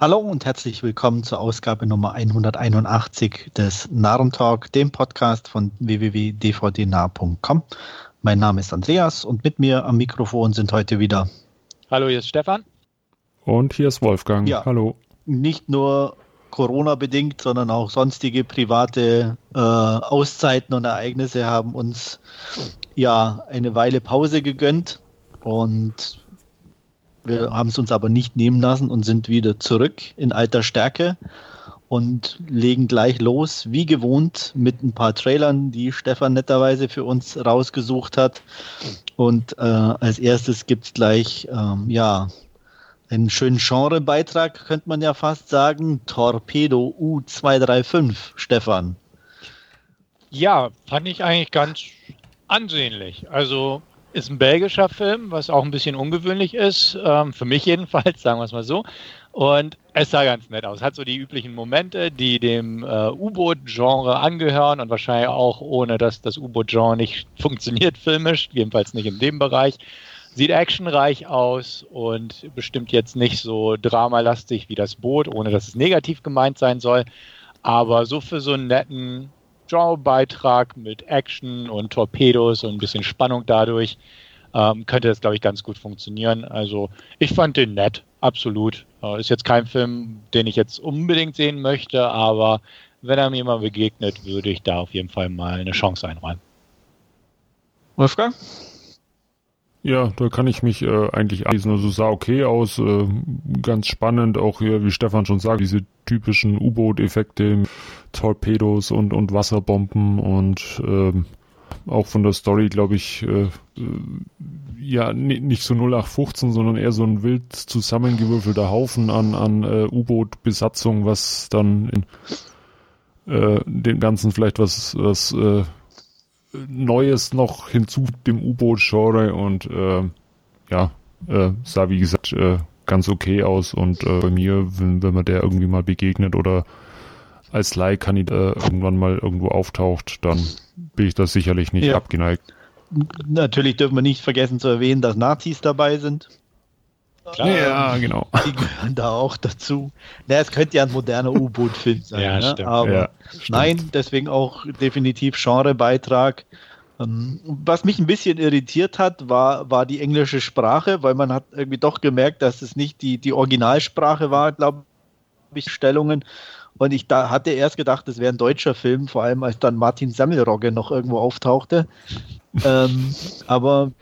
Hallo und herzlich willkommen zur Ausgabe Nummer 181 des Narrentalk, dem Podcast von www.dvdnah.com. Mein Name ist Andreas und mit mir am Mikrofon sind heute wieder. Hallo, hier ist Stefan. Und hier ist Wolfgang. Ja, Hallo. Nicht nur Corona-bedingt, sondern auch sonstige private äh, Auszeiten und Ereignisse haben uns ja eine Weile Pause gegönnt und wir haben es uns aber nicht nehmen lassen und sind wieder zurück in alter Stärke und legen gleich los, wie gewohnt, mit ein paar Trailern, die Stefan netterweise für uns rausgesucht hat. Und äh, als erstes gibt es gleich, ähm, ja, einen schönen Genrebeitrag, könnte man ja fast sagen. Torpedo U235, Stefan. Ja, fand ich eigentlich ganz ansehnlich. Also ist ein belgischer Film, was auch ein bisschen ungewöhnlich ist, ähm, für mich jedenfalls, sagen wir es mal so. Und es sah ganz nett aus. Hat so die üblichen Momente, die dem äh, U-Boot-Genre angehören und wahrscheinlich auch ohne, dass das U-Boot-Genre nicht funktioniert filmisch, jedenfalls nicht in dem Bereich. Sieht actionreich aus und bestimmt jetzt nicht so dramalastig wie das Boot, ohne dass es negativ gemeint sein soll. Aber so für so einen netten Genrebeitrag mit Action und Torpedos und ein bisschen Spannung dadurch, ähm, könnte das, glaube ich, ganz gut funktionieren. Also ich fand den nett, absolut. Äh, ist jetzt kein Film, den ich jetzt unbedingt sehen möchte, aber wenn er mir mal begegnet, würde ich da auf jeden Fall mal eine Chance einräumen. Wolfgang? Ja, da kann ich mich äh, eigentlich anschließen. Also sah okay aus, äh, ganz spannend, auch hier, wie Stefan schon sagt, diese typischen U-Boot-Effekte, Torpedos und, und Wasserbomben und äh, auch von der Story, glaube ich, äh, äh, ja, nicht so 0815, sondern eher so ein wild zusammengewürfelter Haufen an, an äh, U-Boot-Besatzung, was dann in äh, dem Ganzen vielleicht was, was äh, Neues noch hinzu dem U-Boot-Genre und äh, ja, äh, sah wie gesagt äh, ganz okay aus und äh, bei mir, wenn, wenn man der irgendwie mal begegnet oder als Leihkandidat äh, irgendwann mal irgendwo auftaucht, dann bin ich das sicherlich nicht ja. abgeneigt. Natürlich dürfen wir nicht vergessen zu erwähnen, dass Nazis dabei sind. Klar. Ja, genau. Die gehören da auch dazu. Naja, es könnte ja ein moderner U-Boot-Film sein. ja, ne? Aber ja, nein, deswegen auch definitiv Genrebeitrag. Ähm, was mich ein bisschen irritiert hat, war, war die englische Sprache, weil man hat irgendwie doch gemerkt, dass es nicht die, die Originalsprache war, glaube ich, Stellungen. Und ich da hatte erst gedacht, es wäre ein deutscher Film, vor allem als dann Martin Sammelrogge noch irgendwo auftauchte. ähm, aber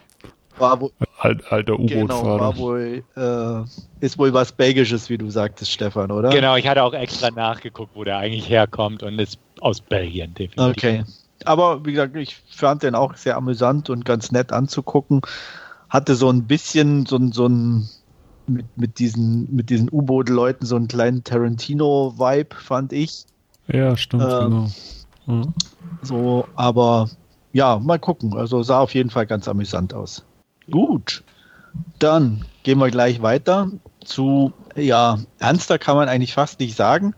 war wohl, Alt, alter U-Boot-Fahrer. Genau, war wohl, äh, ist wohl was Belgisches, wie du sagtest, Stefan, oder? Genau, ich hatte auch extra nachgeguckt, wo der eigentlich herkommt und ist aus Belgien, definitiv. Okay. Aber wie gesagt, ich fand den auch sehr amüsant und ganz nett anzugucken. Hatte so ein bisschen so so ein mit, mit diesen, mit diesen U-Boot-Leuten so einen kleinen Tarantino-Vibe, fand ich. Ja, stimmt, ähm, genau. Mhm. So, aber ja, mal gucken. Also sah auf jeden Fall ganz amüsant aus. Gut, dann gehen wir gleich weiter zu, ja, ernster kann man eigentlich fast nicht sagen.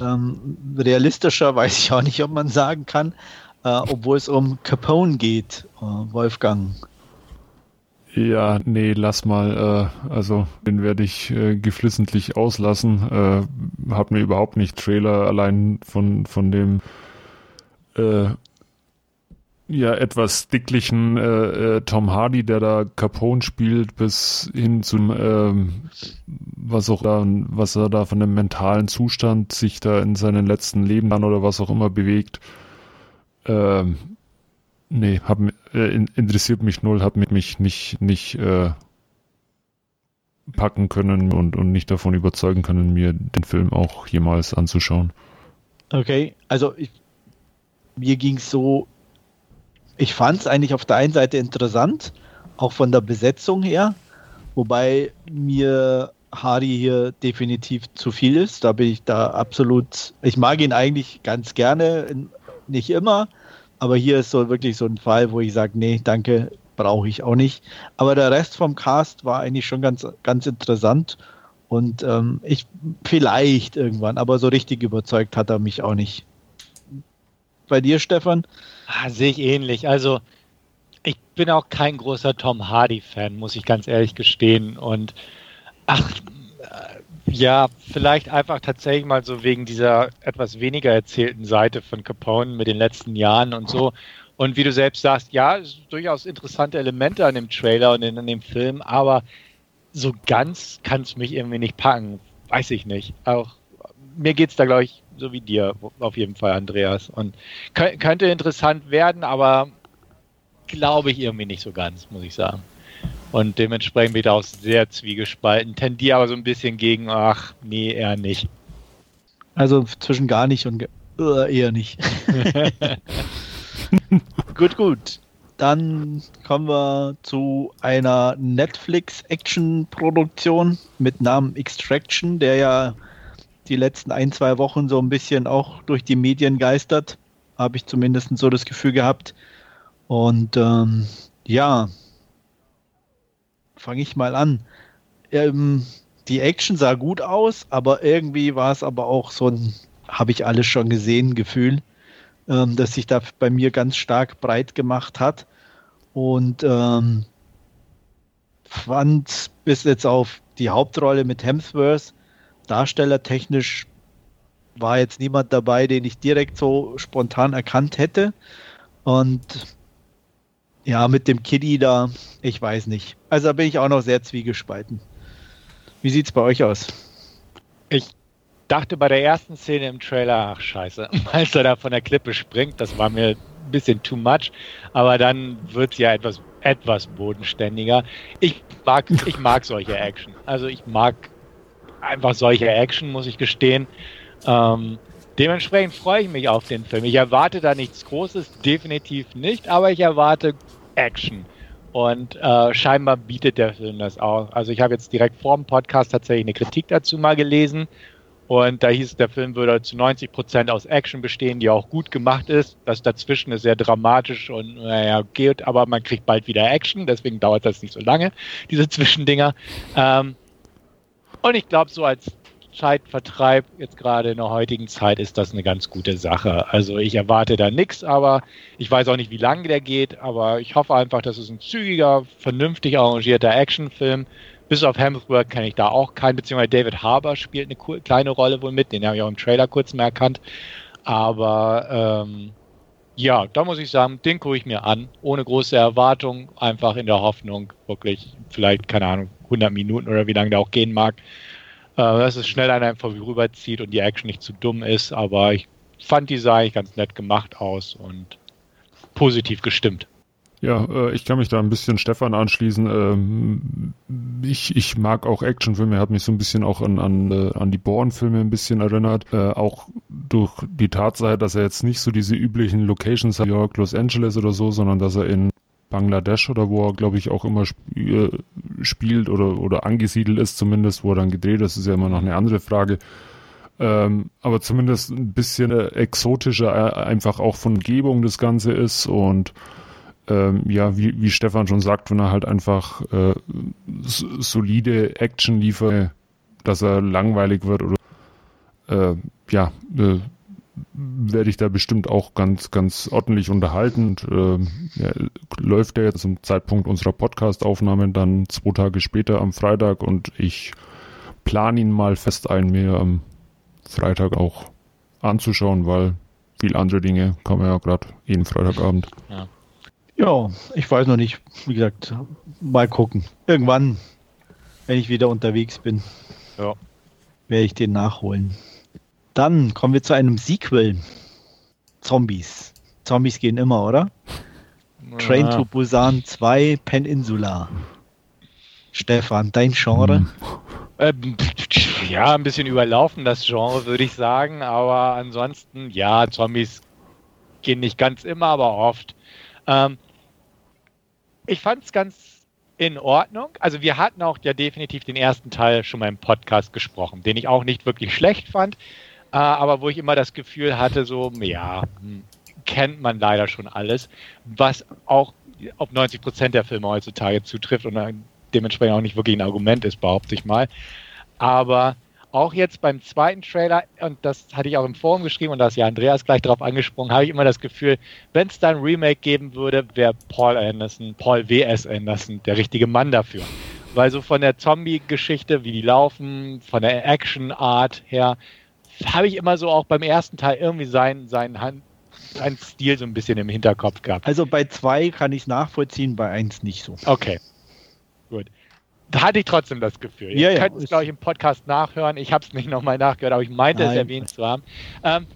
Ähm, realistischer weiß ich auch nicht, ob man sagen kann, äh, obwohl es um Capone geht, äh, Wolfgang. Ja, nee, lass mal. Äh, also den werde ich äh, geflissentlich auslassen. Äh, hab mir überhaupt nicht Trailer allein von von dem äh, ja etwas dicklichen äh, äh, Tom Hardy, der da Capone spielt, bis hin zum ähm, was auch da, was er da von dem mentalen Zustand sich da in seinen letzten Leben dann oder was auch immer bewegt. Ähm, nee, hab, äh, interessiert mich null, hat mich nicht nicht äh, packen können und, und nicht davon überzeugen können, mir den Film auch jemals anzuschauen. Okay, also ich, mir ging es so, ich fand es eigentlich auf der einen Seite interessant, auch von der Besetzung her, wobei mir Hardy hier definitiv zu viel ist. Da bin ich da absolut, ich mag ihn eigentlich ganz gerne, nicht immer, aber hier ist so wirklich so ein Fall, wo ich sage, nee, danke, brauche ich auch nicht. Aber der Rest vom Cast war eigentlich schon ganz, ganz interessant und ähm, ich vielleicht irgendwann, aber so richtig überzeugt hat er mich auch nicht. Bei dir, Stefan? Ah, sehe ich ähnlich. Also, ich bin auch kein großer Tom Hardy-Fan, muss ich ganz ehrlich gestehen. Und ach, Ja, vielleicht einfach tatsächlich mal so wegen dieser etwas weniger erzählten Seite von Capone mit den letzten Jahren und so. Und wie du selbst sagst, ja, durchaus interessante Elemente an dem Trailer und in, in dem Film, aber so ganz kann es mich irgendwie nicht packen. Weiß ich nicht. Auch mir geht es da, glaube ich, so wie dir, auf jeden Fall, Andreas. Und könnte interessant werden, aber glaube ich irgendwie nicht so ganz, muss ich sagen. Und dementsprechend bin ich auch sehr zwiegespalten. Tendiere aber so ein bisschen gegen, ach, nee, eher nicht. Also zwischen gar nicht und uh, eher nicht. gut, gut. Dann kommen wir zu einer Netflix-Action-Produktion mit Namen Extraction, der ja die letzten ein, zwei Wochen so ein bisschen auch durch die Medien geistert. Habe ich zumindest so das Gefühl gehabt. Und ähm, ja, fange ich mal an. Ähm, die Action sah gut aus, aber irgendwie war es aber auch so ein, habe ich alles schon gesehen, Gefühl, ähm, das sich da bei mir ganz stark breit gemacht hat. Und ähm, fand bis jetzt auf die Hauptrolle mit Hemsworth darstellertechnisch war jetzt niemand dabei, den ich direkt so spontan erkannt hätte. Und ja, mit dem Kitty da, ich weiß nicht. Also da bin ich auch noch sehr zwiegespalten. Wie sieht es bei euch aus? Ich dachte bei der ersten Szene im Trailer, ach scheiße, als er da von der Klippe springt, das war mir ein bisschen too much, aber dann wird es ja etwas, etwas bodenständiger. Ich mag, ich mag solche Action. Also ich mag einfach solche Action, muss ich gestehen. Ähm, dementsprechend freue ich mich auf den Film. Ich erwarte da nichts Großes, definitiv nicht, aber ich erwarte Action. Und äh, scheinbar bietet der Film das auch. Also ich habe jetzt direkt vor dem Podcast tatsächlich eine Kritik dazu mal gelesen. Und da hieß der Film würde zu 90 Prozent aus Action bestehen, die auch gut gemacht ist. Das dazwischen ist sehr dramatisch und naja, geht, aber man kriegt bald wieder Action, deswegen dauert das nicht so lange, diese Zwischendinger. Ähm, und ich glaube, so als Zeitvertreib jetzt gerade in der heutigen Zeit ist das eine ganz gute Sache. Also ich erwarte da nichts, aber ich weiß auch nicht, wie lange der geht, aber ich hoffe einfach, dass es ein zügiger, vernünftig arrangierter Actionfilm. Bis auf Hemsworth kenne ich da auch keinen, beziehungsweise David Harbour spielt eine kleine Rolle wohl mit, den habe ich auch im Trailer kurz mehr erkannt. Aber ähm, ja, da muss ich sagen, den gucke ich mir an, ohne große Erwartung, einfach in der Hoffnung, wirklich vielleicht, keine Ahnung, 100 Minuten oder wie lange der auch gehen mag, dass es schnell an einem vorüberzieht und die Action nicht zu dumm ist, aber ich fand die sah eigentlich ganz nett gemacht aus und positiv gestimmt. Ja, äh, ich kann mich da ein bisschen Stefan anschließen. Ähm, ich, ich mag auch Actionfilme, hat mich so ein bisschen auch an, an, äh, an die Bourne-Filme ein bisschen erinnert. Äh, auch durch die Tatsache, dass er jetzt nicht so diese üblichen Locations hat, New York, Los Angeles oder so, sondern dass er in Bangladesch oder wo er, glaube ich, auch immer sp äh, spielt oder, oder angesiedelt ist zumindest, wo er dann gedreht ist, ist ja immer noch eine andere Frage. Ähm, aber zumindest ein bisschen äh, exotischer äh, einfach auch von Umgebung das Ganze ist und ähm, ja, wie, wie Stefan schon sagt, wenn er halt einfach äh, solide Action liefert, dass er langweilig wird oder äh, ja, äh, werde ich da bestimmt auch ganz, ganz ordentlich unterhalten. Und, äh, ja, läuft der jetzt zum Zeitpunkt unserer Podcast-Aufnahme dann zwei Tage später am Freitag und ich plane ihn mal fest ein, mir am Freitag auch anzuschauen, weil viel andere Dinge kann man ja gerade jeden Freitagabend. Ja. ja, ich weiß noch nicht. Wie gesagt, mal gucken. Irgendwann, wenn ich wieder unterwegs bin, ja. werde ich den nachholen. Dann kommen wir zu einem Sequel. Zombies. Zombies gehen immer, oder? Ja. Train to Busan 2 Peninsula. Stefan, dein Genre? Ähm, ja, ein bisschen überlaufen das Genre, würde ich sagen. Aber ansonsten, ja, Zombies gehen nicht ganz immer, aber oft. Ähm, ich fand es ganz in Ordnung. Also wir hatten auch ja definitiv den ersten Teil schon mal im Podcast gesprochen, den ich auch nicht wirklich schlecht fand. Äh, aber wo ich immer das Gefühl hatte, so, ja, hm, kennt man leider schon alles, was auch auf 90 Prozent der Filme heutzutage zutrifft und dementsprechend auch nicht wirklich ein Argument ist, behaupte ich mal. Aber auch jetzt beim zweiten Trailer, und das hatte ich auch im Forum geschrieben und da ist ja Andreas gleich darauf angesprungen, habe ich immer das Gefühl, wenn es da ein Remake geben würde, wäre Paul Anderson, Paul W.S. Anderson der richtige Mann dafür weil so von der Zombie-Geschichte, wie die laufen, von der Action-Art her, habe ich immer so auch beim ersten Teil irgendwie seinen, seinen, Hand, seinen Stil so ein bisschen im Hinterkopf gehabt. Also bei zwei kann ich es nachvollziehen, bei eins nicht so. Okay. Gut. Da hatte ich trotzdem das Gefühl. Ja, Ihr ja, könnt es, glaube ich, im Podcast nachhören. Ich habe es nicht nochmal nachgehört, aber ich meinte es Nein. erwähnt zu haben. Ähm,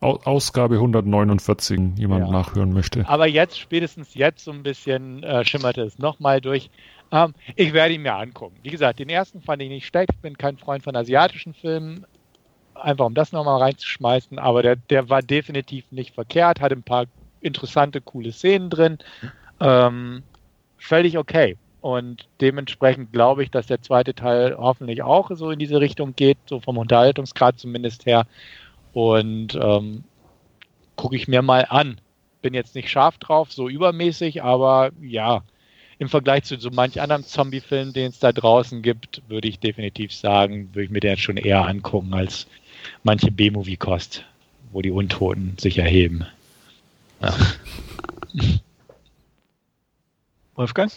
Au- Ausgabe 149, wenn jemand Ja. nachhören möchte. aber jetzt, spätestens jetzt so ein bisschen äh, schimmerte es nochmal durch. Ähm, ich werde ihn mir angucken. Wie gesagt, den ersten fand ich nicht schlecht. Ich bin kein Freund von asiatischen Filmen. Einfach um das nochmal reinzuschmeißen. Aber der, der war definitiv nicht verkehrt. Hat ein paar interessante, coole Szenen drin. Ähm, völlig okay. Und dementsprechend glaube ich, dass der zweite Teil hoffentlich auch so in diese Richtung geht, so vom Unterhaltungsgrad zumindest her. Und ähm, gucke ich mir mal an. Bin jetzt nicht scharf drauf, so übermäßig, aber ja, im Vergleich zu so manch anderen Zombie-Film, den es da draußen gibt, würde ich definitiv sagen, würde ich mir den schon eher angucken als manche B-Movie-Kost, wo die Untoten sich erheben. Ja. Wolfgang?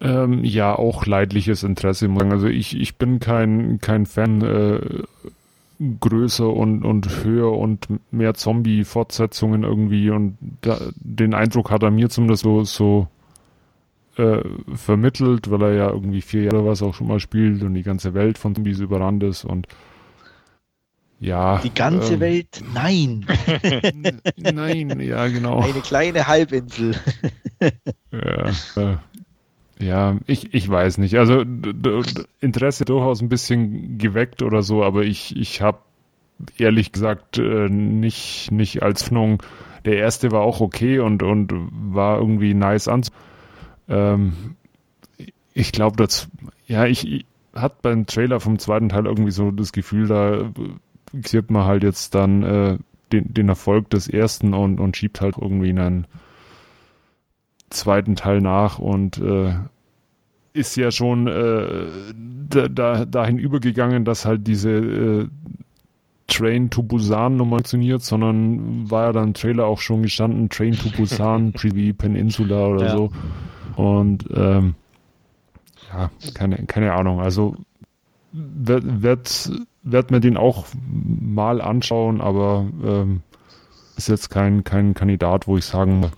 Ähm, ja, auch leidliches Interesse. Also ich, ich bin kein, kein Fan äh, größer und, und höher und mehr Zombie-Fortsetzungen irgendwie und da, den Eindruck hat er mir zumindest so, so äh, vermittelt, weil er ja irgendwie vier Jahre was auch schon mal spielt und die ganze Welt von Zombies überrannt ist und ja. Die ganze ähm, Welt? Nein. Nein, ja, genau. Eine kleine Halbinsel. Ja, äh, ja ich, ich weiß nicht. Also Interesse durchaus ein bisschen geweckt oder so, aber ich, ich habe ehrlich gesagt äh, nicht, nicht als Hoffnung. Der erste war auch okay und, und war irgendwie nice an. Ähm, ich glaube, das, ja, ich, ich hat beim Trailer vom zweiten Teil irgendwie so das Gefühl, da sieht man halt jetzt dann äh, den, den Erfolg des ersten und, und schiebt halt irgendwie einen zweiten Teil nach und äh, ist ja schon äh, da, da, dahin übergegangen, dass halt diese äh, Train to Busan Nummer funktioniert, sondern war ja dann im Trailer auch schon gestanden, Train to Busan, Privy Peninsula oder Ja. so. Und ähm, ja, keine, keine Ahnung. Also wird, wird, wird mir den auch mal anschauen, aber ähm, ist jetzt kein, kein Kandidat, wo ich sagen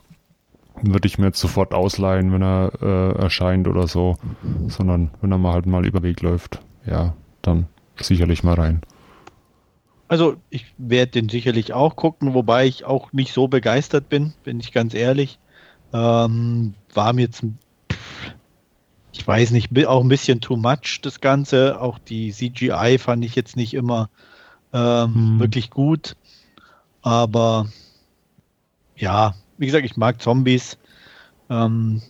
würde ich mir jetzt sofort ausleihen, wenn er äh, erscheint oder so, sondern wenn er mal halt mal über Weg läuft, ja, dann sicherlich mal rein. Also ich werde den sicherlich auch gucken, wobei ich auch nicht so begeistert bin, bin ich ganz ehrlich. Ähm, war mir jetzt, ein- ich weiß nicht, auch ein bisschen too much das Ganze. Auch die CGI fand ich jetzt nicht immer ähm, Hm. wirklich gut. Aber ja, wie gesagt, ich mag Zombies. Ähm,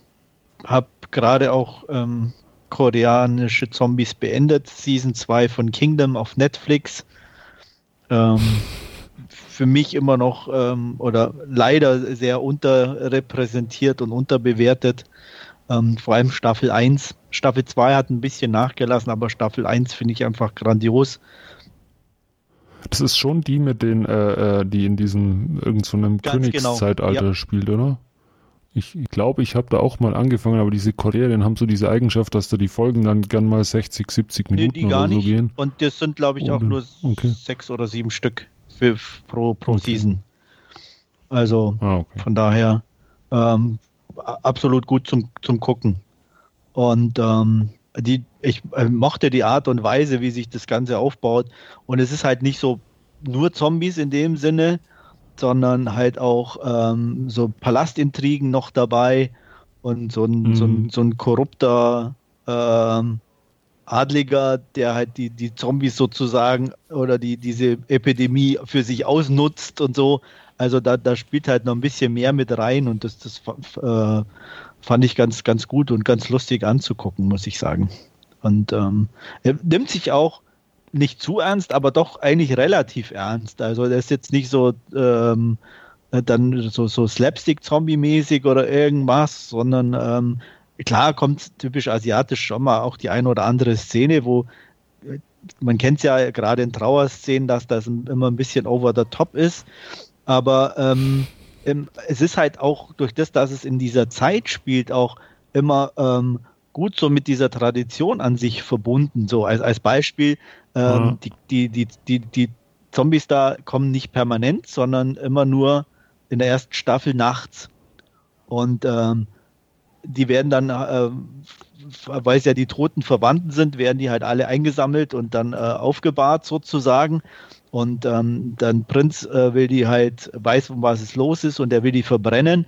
hab gerade auch ähm, koreanische Zombies beendet, Season 2 von Kingdom auf Netflix. Ähm, für mich immer noch ähm, oder leider sehr unterrepräsentiert und unterbewertet. Ähm, vor allem Staffel 1. Staffel 2 hat ein bisschen nachgelassen, aber Staffel 1 finde ich einfach grandios. Das ist schon die mit den, äh, äh, die in diesem irgend so einem genau, Königszeitalter ja. spielt, oder? Ich glaube, ich, glaub, ich habe da auch mal angefangen, aber diese Koreaner haben so diese Eigenschaft, dass da die Folgen dann gern mal 60, 70 Nee, Minuten die gar oder so nicht. gehen. Und das sind, glaube ich, auch nur okay. sechs oder sieben Stück für, pro, pro Okay. Season. Also Ah, okay. Von daher ähm, absolut gut zum, zum Gucken. Und ähm, die, ich äh, mochte die Art und Weise, wie sich das Ganze aufbaut. Und es ist halt nicht so nur Zombies in dem Sinne, sondern halt auch ähm, so Palastintrigen noch dabei und so ein, Mhm. so ein, so ein korrupter ähm, Adliger, der halt die, die Zombies sozusagen oder die, diese Epidemie für sich ausnutzt und so. Also da, da spielt halt noch ein bisschen mehr mit rein und das, das äh, fand ich ganz, ganz gut und ganz lustig anzugucken, muss ich sagen. Und ähm, er nimmt sich auch nicht zu ernst, aber doch eigentlich relativ ernst. Also der ist jetzt nicht so ähm, dann so, so Slapstick-Zombie-mäßig oder irgendwas, sondern ähm, klar kommt typisch asiatisch schon mal auch die eine oder andere Szene, wo äh, man kennt es ja gerade in Trauerszenen, dass das immer ein bisschen over the top ist. Aber ähm, es ist halt auch durch das, dass es in dieser Zeit spielt, auch immer ähm, gut so mit dieser Tradition an sich verbunden. So als, als Beispiel, ähm, mhm. die, die, die, die, die Zombies da kommen nicht permanent, sondern immer nur in der ersten Staffel nachts. Und ähm, die werden dann, äh, weil es ja die toten Verwandten sind, werden die halt alle eingesammelt und dann äh, aufgebahrt sozusagen. Und ähm, dann Prinz äh, will die halt, weiß, um was es los ist und er will die verbrennen.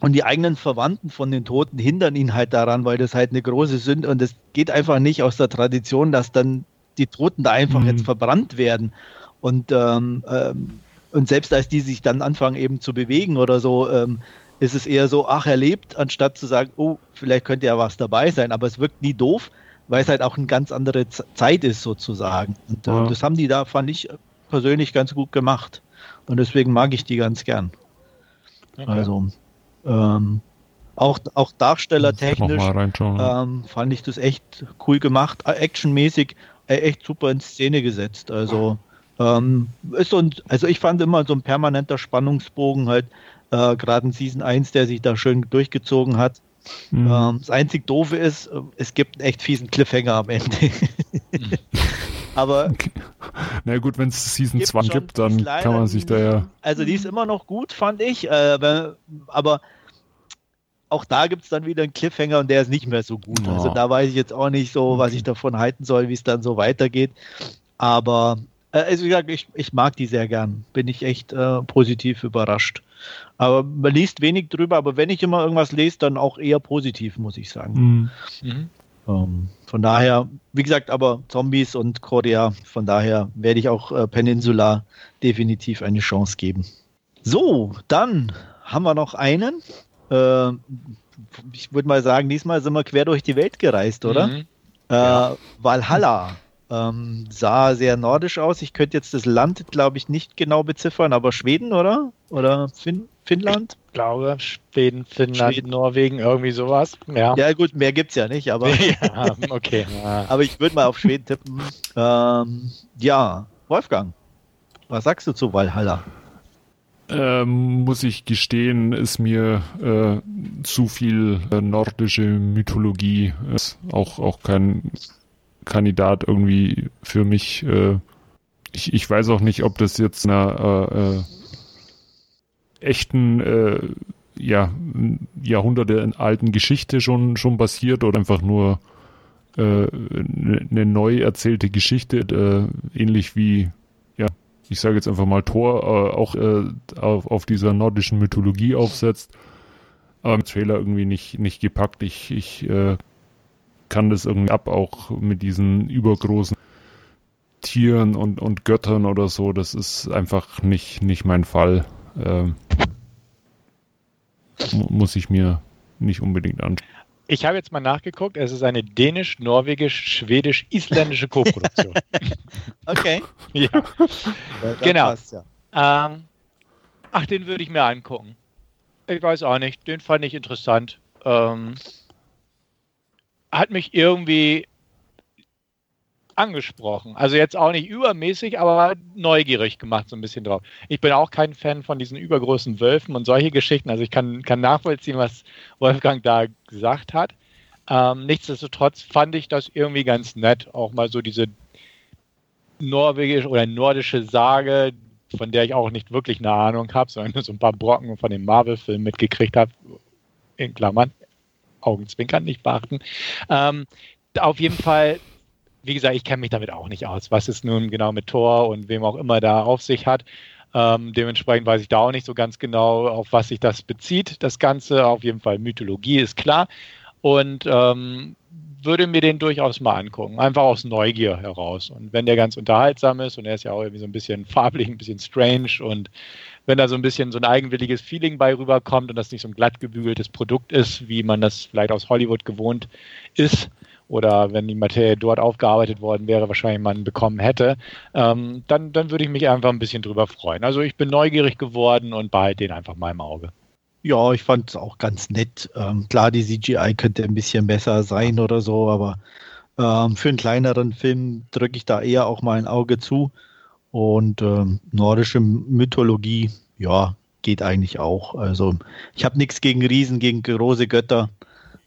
Und die eigenen Verwandten von den Toten hindern ihn halt daran, weil das halt eine große Sünde und es geht einfach nicht aus der Tradition, dass dann die Toten da einfach mhm. jetzt verbrannt werden. Und, ähm, ähm, und selbst als die sich dann anfangen eben zu bewegen oder so, ähm, ist es eher so, ach, er lebt, anstatt zu sagen, oh, vielleicht könnte ja was dabei sein. Aber es wirkt nie doof, weil es halt auch eine ganz andere Zeit ist sozusagen. Und äh, ja. das haben die da, fand ich persönlich ganz gut gemacht. Und deswegen mag ich die ganz gern. Okay. Also ähm, auch, auch darstellertechnisch ähm, fand ich das echt cool gemacht, äh, actionmäßig äh, echt super in Szene gesetzt. Also ähm, ist so also ich fand immer so ein permanenter Spannungsbogen halt, äh, gerade in Season 1, der sich da schön durchgezogen hat. Mhm. Ähm, das einzig Doofe ist, äh, es gibt einen echt fiesen Cliffhanger am Ende. Aber. Okay. Na gut, wenn es Season 2 gibt, dann kann man sich da ja. Also die ist immer noch gut, fand ich. Äh, aber auch da gibt es dann wieder einen Cliffhanger und der ist nicht mehr so gut. Oh. Also da weiß ich jetzt auch nicht so, was ich davon halten soll, wie es dann so weitergeht. Aber also wie gesagt, ich, ich mag die sehr gern. Bin ich echt äh, positiv überrascht. Aber man liest wenig drüber, aber wenn ich immer irgendwas lese, dann auch eher positiv, muss ich sagen. Mhm. Mhm. Ähm, von daher, wie gesagt, aber Zombies und Korea, von daher werde ich auch äh, Peninsula definitiv eine Chance geben. So, dann haben wir noch einen. Äh, ich würde mal sagen, diesmal sind wir quer durch die Welt gereist, oder? Mhm. Äh, ja. Valhalla. Ähm, sah sehr nordisch aus. Ich könnte jetzt das Land, glaube ich, nicht genau beziffern, aber Schweden, oder? Oder fin Finnland? Ich glaube, Schweden, Finnland, Schweden. Norwegen, irgendwie sowas. Ja, ja gut, mehr gibt es ja nicht, aber. ja, okay. Aber ich würde mal auf Schweden tippen. Ähm, ja, Wolfgang, was sagst du zu Valhalla? Ähm, muss ich gestehen, ist mir äh, zu viel äh, nordische Mythologie. Ist auch, auch kein Kandidat irgendwie für mich. Äh, ich, ich weiß auch nicht, ob das jetzt einer äh, äh, echten, äh, ja, Jahrhunderte alten Geschichte schon, schon basiert oder einfach nur äh, eine ne neu erzählte Geschichte, äh, ähnlich wie, ja, ich sage jetzt einfach mal Thor, äh, auch äh, auf, auf dieser nordischen Mythologie aufsetzt. Aber im Trailer irgendwie nicht, nicht gepackt. Ich, ich äh, kann das irgendwie ab, auch mit diesen übergroßen Tieren und, und Göttern oder so. Das ist einfach nicht, nicht mein Fall. Ähm, muss ich mir nicht unbedingt anschauen. Ich habe jetzt mal nachgeguckt, es ist eine dänisch, norwegisch, schwedisch, isländische Koproduktion. okay. ja. ja genau. Passt, ja. Ähm, ach, den würde ich mir angucken. Ich weiß auch nicht, den fand ich interessant. Ähm, hat mich irgendwie angesprochen. Also jetzt auch nicht übermäßig, aber neugierig gemacht so ein bisschen drauf. Ich bin auch kein Fan von diesen übergroßen Wölfen und solche Geschichten. Also ich kann, kann nachvollziehen, was Wolfgang da gesagt hat. Ähm, nichtsdestotrotz fand ich das irgendwie ganz nett, auch mal so diese norwegische oder nordische Sage, von der ich auch nicht wirklich eine Ahnung habe, sondern nur so ein paar Brocken von dem Marvel-Film mitgekriegt habe, in Klammern, Augenzwinkern nicht beachten. Ähm, auf jeden Fall, wie gesagt, ich kenne mich damit auch nicht aus, was es nun genau mit Thor und wem auch immer da auf sich hat. Ähm, dementsprechend weiß ich da auch nicht so ganz genau, auf was sich das bezieht. Das Ganze, auf jeden Fall Mythologie ist klar. Und ähm, würde mir den durchaus mal angucken, einfach aus Neugier heraus. Und wenn der ganz unterhaltsam ist und er ist ja auch irgendwie so ein bisschen farblich, ein bisschen strange und wenn da so ein bisschen so ein eigenwilliges Feeling bei rüberkommt und das nicht so ein glatt gebügeltes Produkt ist, wie man das vielleicht aus Hollywood gewohnt ist, oder wenn die Materie dort aufgearbeitet worden wäre, wahrscheinlich man bekommen hätte, ähm, dann, dann würde ich mich einfach ein bisschen drüber freuen. Also ich bin neugierig geworden und behalte den einfach mal im Auge. Ja, ich fand es auch ganz nett. Ähm, klar, die CGI könnte ein bisschen besser sein oder so, aber ähm, für einen kleineren Film drücke ich da eher auch mal ein Auge zu. Und ähm, nordische Mythologie, ja, geht eigentlich auch. Also ich habe nichts gegen Riesen, gegen große Götter.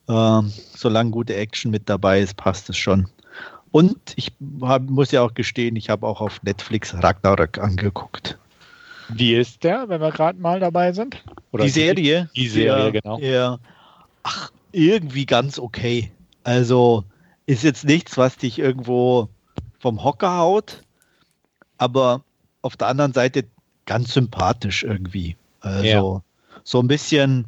Ähm, solange gute Action mit dabei ist, passt es schon. Und ich hab, muss ja auch gestehen, ich habe auch auf Netflix Ragnarök angeguckt. Wie ist der, wenn wir gerade mal dabei sind? Oder die Serie? Die Serie, der, genau. Ja, ach, irgendwie ganz okay. Also ist jetzt nichts, was dich irgendwo vom Hocker haut, aber auf der anderen Seite ganz sympathisch irgendwie. Also ja. so ein bisschen,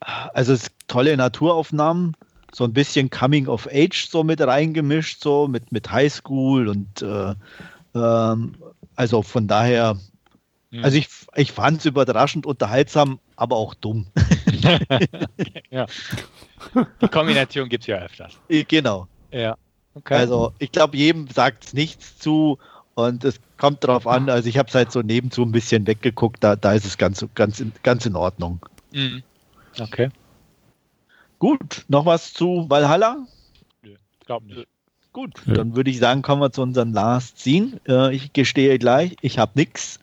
also es tolle Naturaufnahmen, so ein bisschen Coming of Age so mit reingemischt, so mit, mit Highschool und äh, ähm, also von daher, mhm. also ich, ich fand es überraschend unterhaltsam, aber auch dumm. ja. Die Kombination gibt es ja öfters. Genau. Ja. Okay. Also ich glaube, jedem sagt es nichts zu und es kommt darauf an, also ich habe es halt so nebenzu ein bisschen weggeguckt, da, da ist es ganz, ganz, ganz in Ordnung. Mhm. Okay. Gut, noch was zu Valhalla? Nö, glaube nicht. Gut, ja. dann würde ich sagen, kommen wir zu unserem Last Scene. Äh, ich gestehe gleich, ich habe nichts.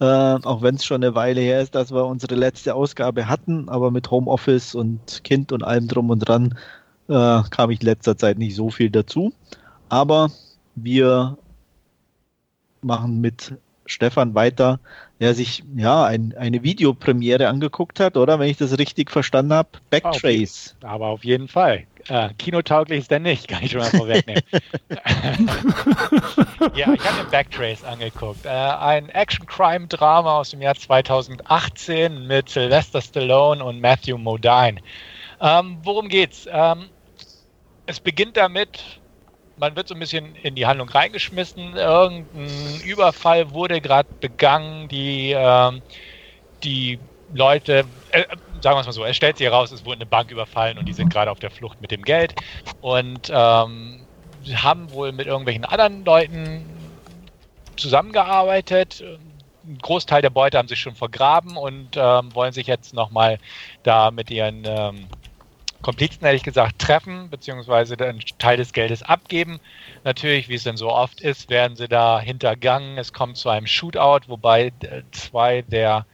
Äh, auch wenn es schon eine Weile her ist, dass wir unsere letzte Ausgabe hatten, aber mit Homeoffice und Kind und allem drum und dran äh, kam ich in letzter Zeit nicht so viel dazu. Aber wir machen mit Stefan weiter, der sich ja ein, eine Videopremiere angeguckt hat, oder wenn ich das richtig verstanden habe, Backtrace. Aber auf jeden Fall. Äh, kinotauglich ist der nicht, kann ich schon mal vorwegnehmen. ja, ich habe mir Backtrace angeguckt. Äh, ein Action-Crime-Drama aus dem Jahr 2018 mit Sylvester Stallone und Matthew Modine. Ähm, worum geht's? Ähm, es beginnt damit, man wird so ein bisschen in die Handlung reingeschmissen. Irgendein Überfall wurde gerade begangen. Die, äh, die Leute, äh, sagen wir es mal so, es stellt sich heraus, es wurde eine Bank überfallen und die sind gerade auf der Flucht mit dem Geld und ähm, haben wohl mit irgendwelchen anderen Leuten zusammengearbeitet. Ein Großteil der Beute haben sich schon vergraben und ähm, wollen sich jetzt nochmal da mit ihren ähm, Komplizen, ehrlich gesagt, treffen, beziehungsweise einen Teil des Geldes abgeben. Natürlich, wie es denn so oft ist, werden sie da hintergangen. Es kommt zu einem Shootout, wobei zwei der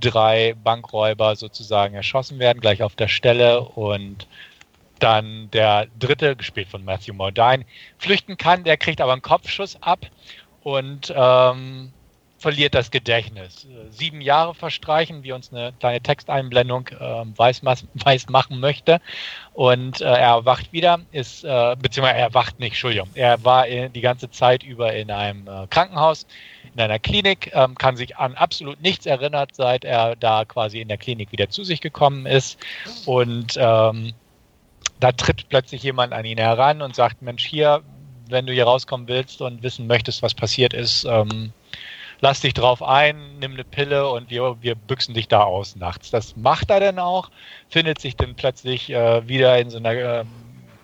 drei Bankräuber sozusagen erschossen werden, gleich auf der Stelle. Und dann der dritte, gespielt von Matthew Modine, flüchten kann. Der kriegt aber einen Kopfschuss ab. Und ähm, verliert das Gedächtnis. Sieben Jahre verstreichen, wie uns eine kleine Texteinblendung äh, weiß, weiß, machen möchte. Und äh, er erwacht wieder, ist, äh, beziehungsweise er erwacht nicht, Entschuldigung. Er war in, die ganze Zeit über in einem äh, Krankenhaus, in einer Klinik, ähm, kann sich an absolut nichts erinnert, seit er da quasi in der Klinik wieder zu sich gekommen ist. Und ähm, da tritt plötzlich jemand an ihn heran und sagt, Mensch, hier, wenn du hier rauskommen willst und wissen möchtest, was passiert ist, ähm, lass dich drauf ein, nimm eine Pille und wir, wir büchsen dich da aus nachts. Das macht er dann auch, findet sich dann plötzlich äh, wieder in so einer äh,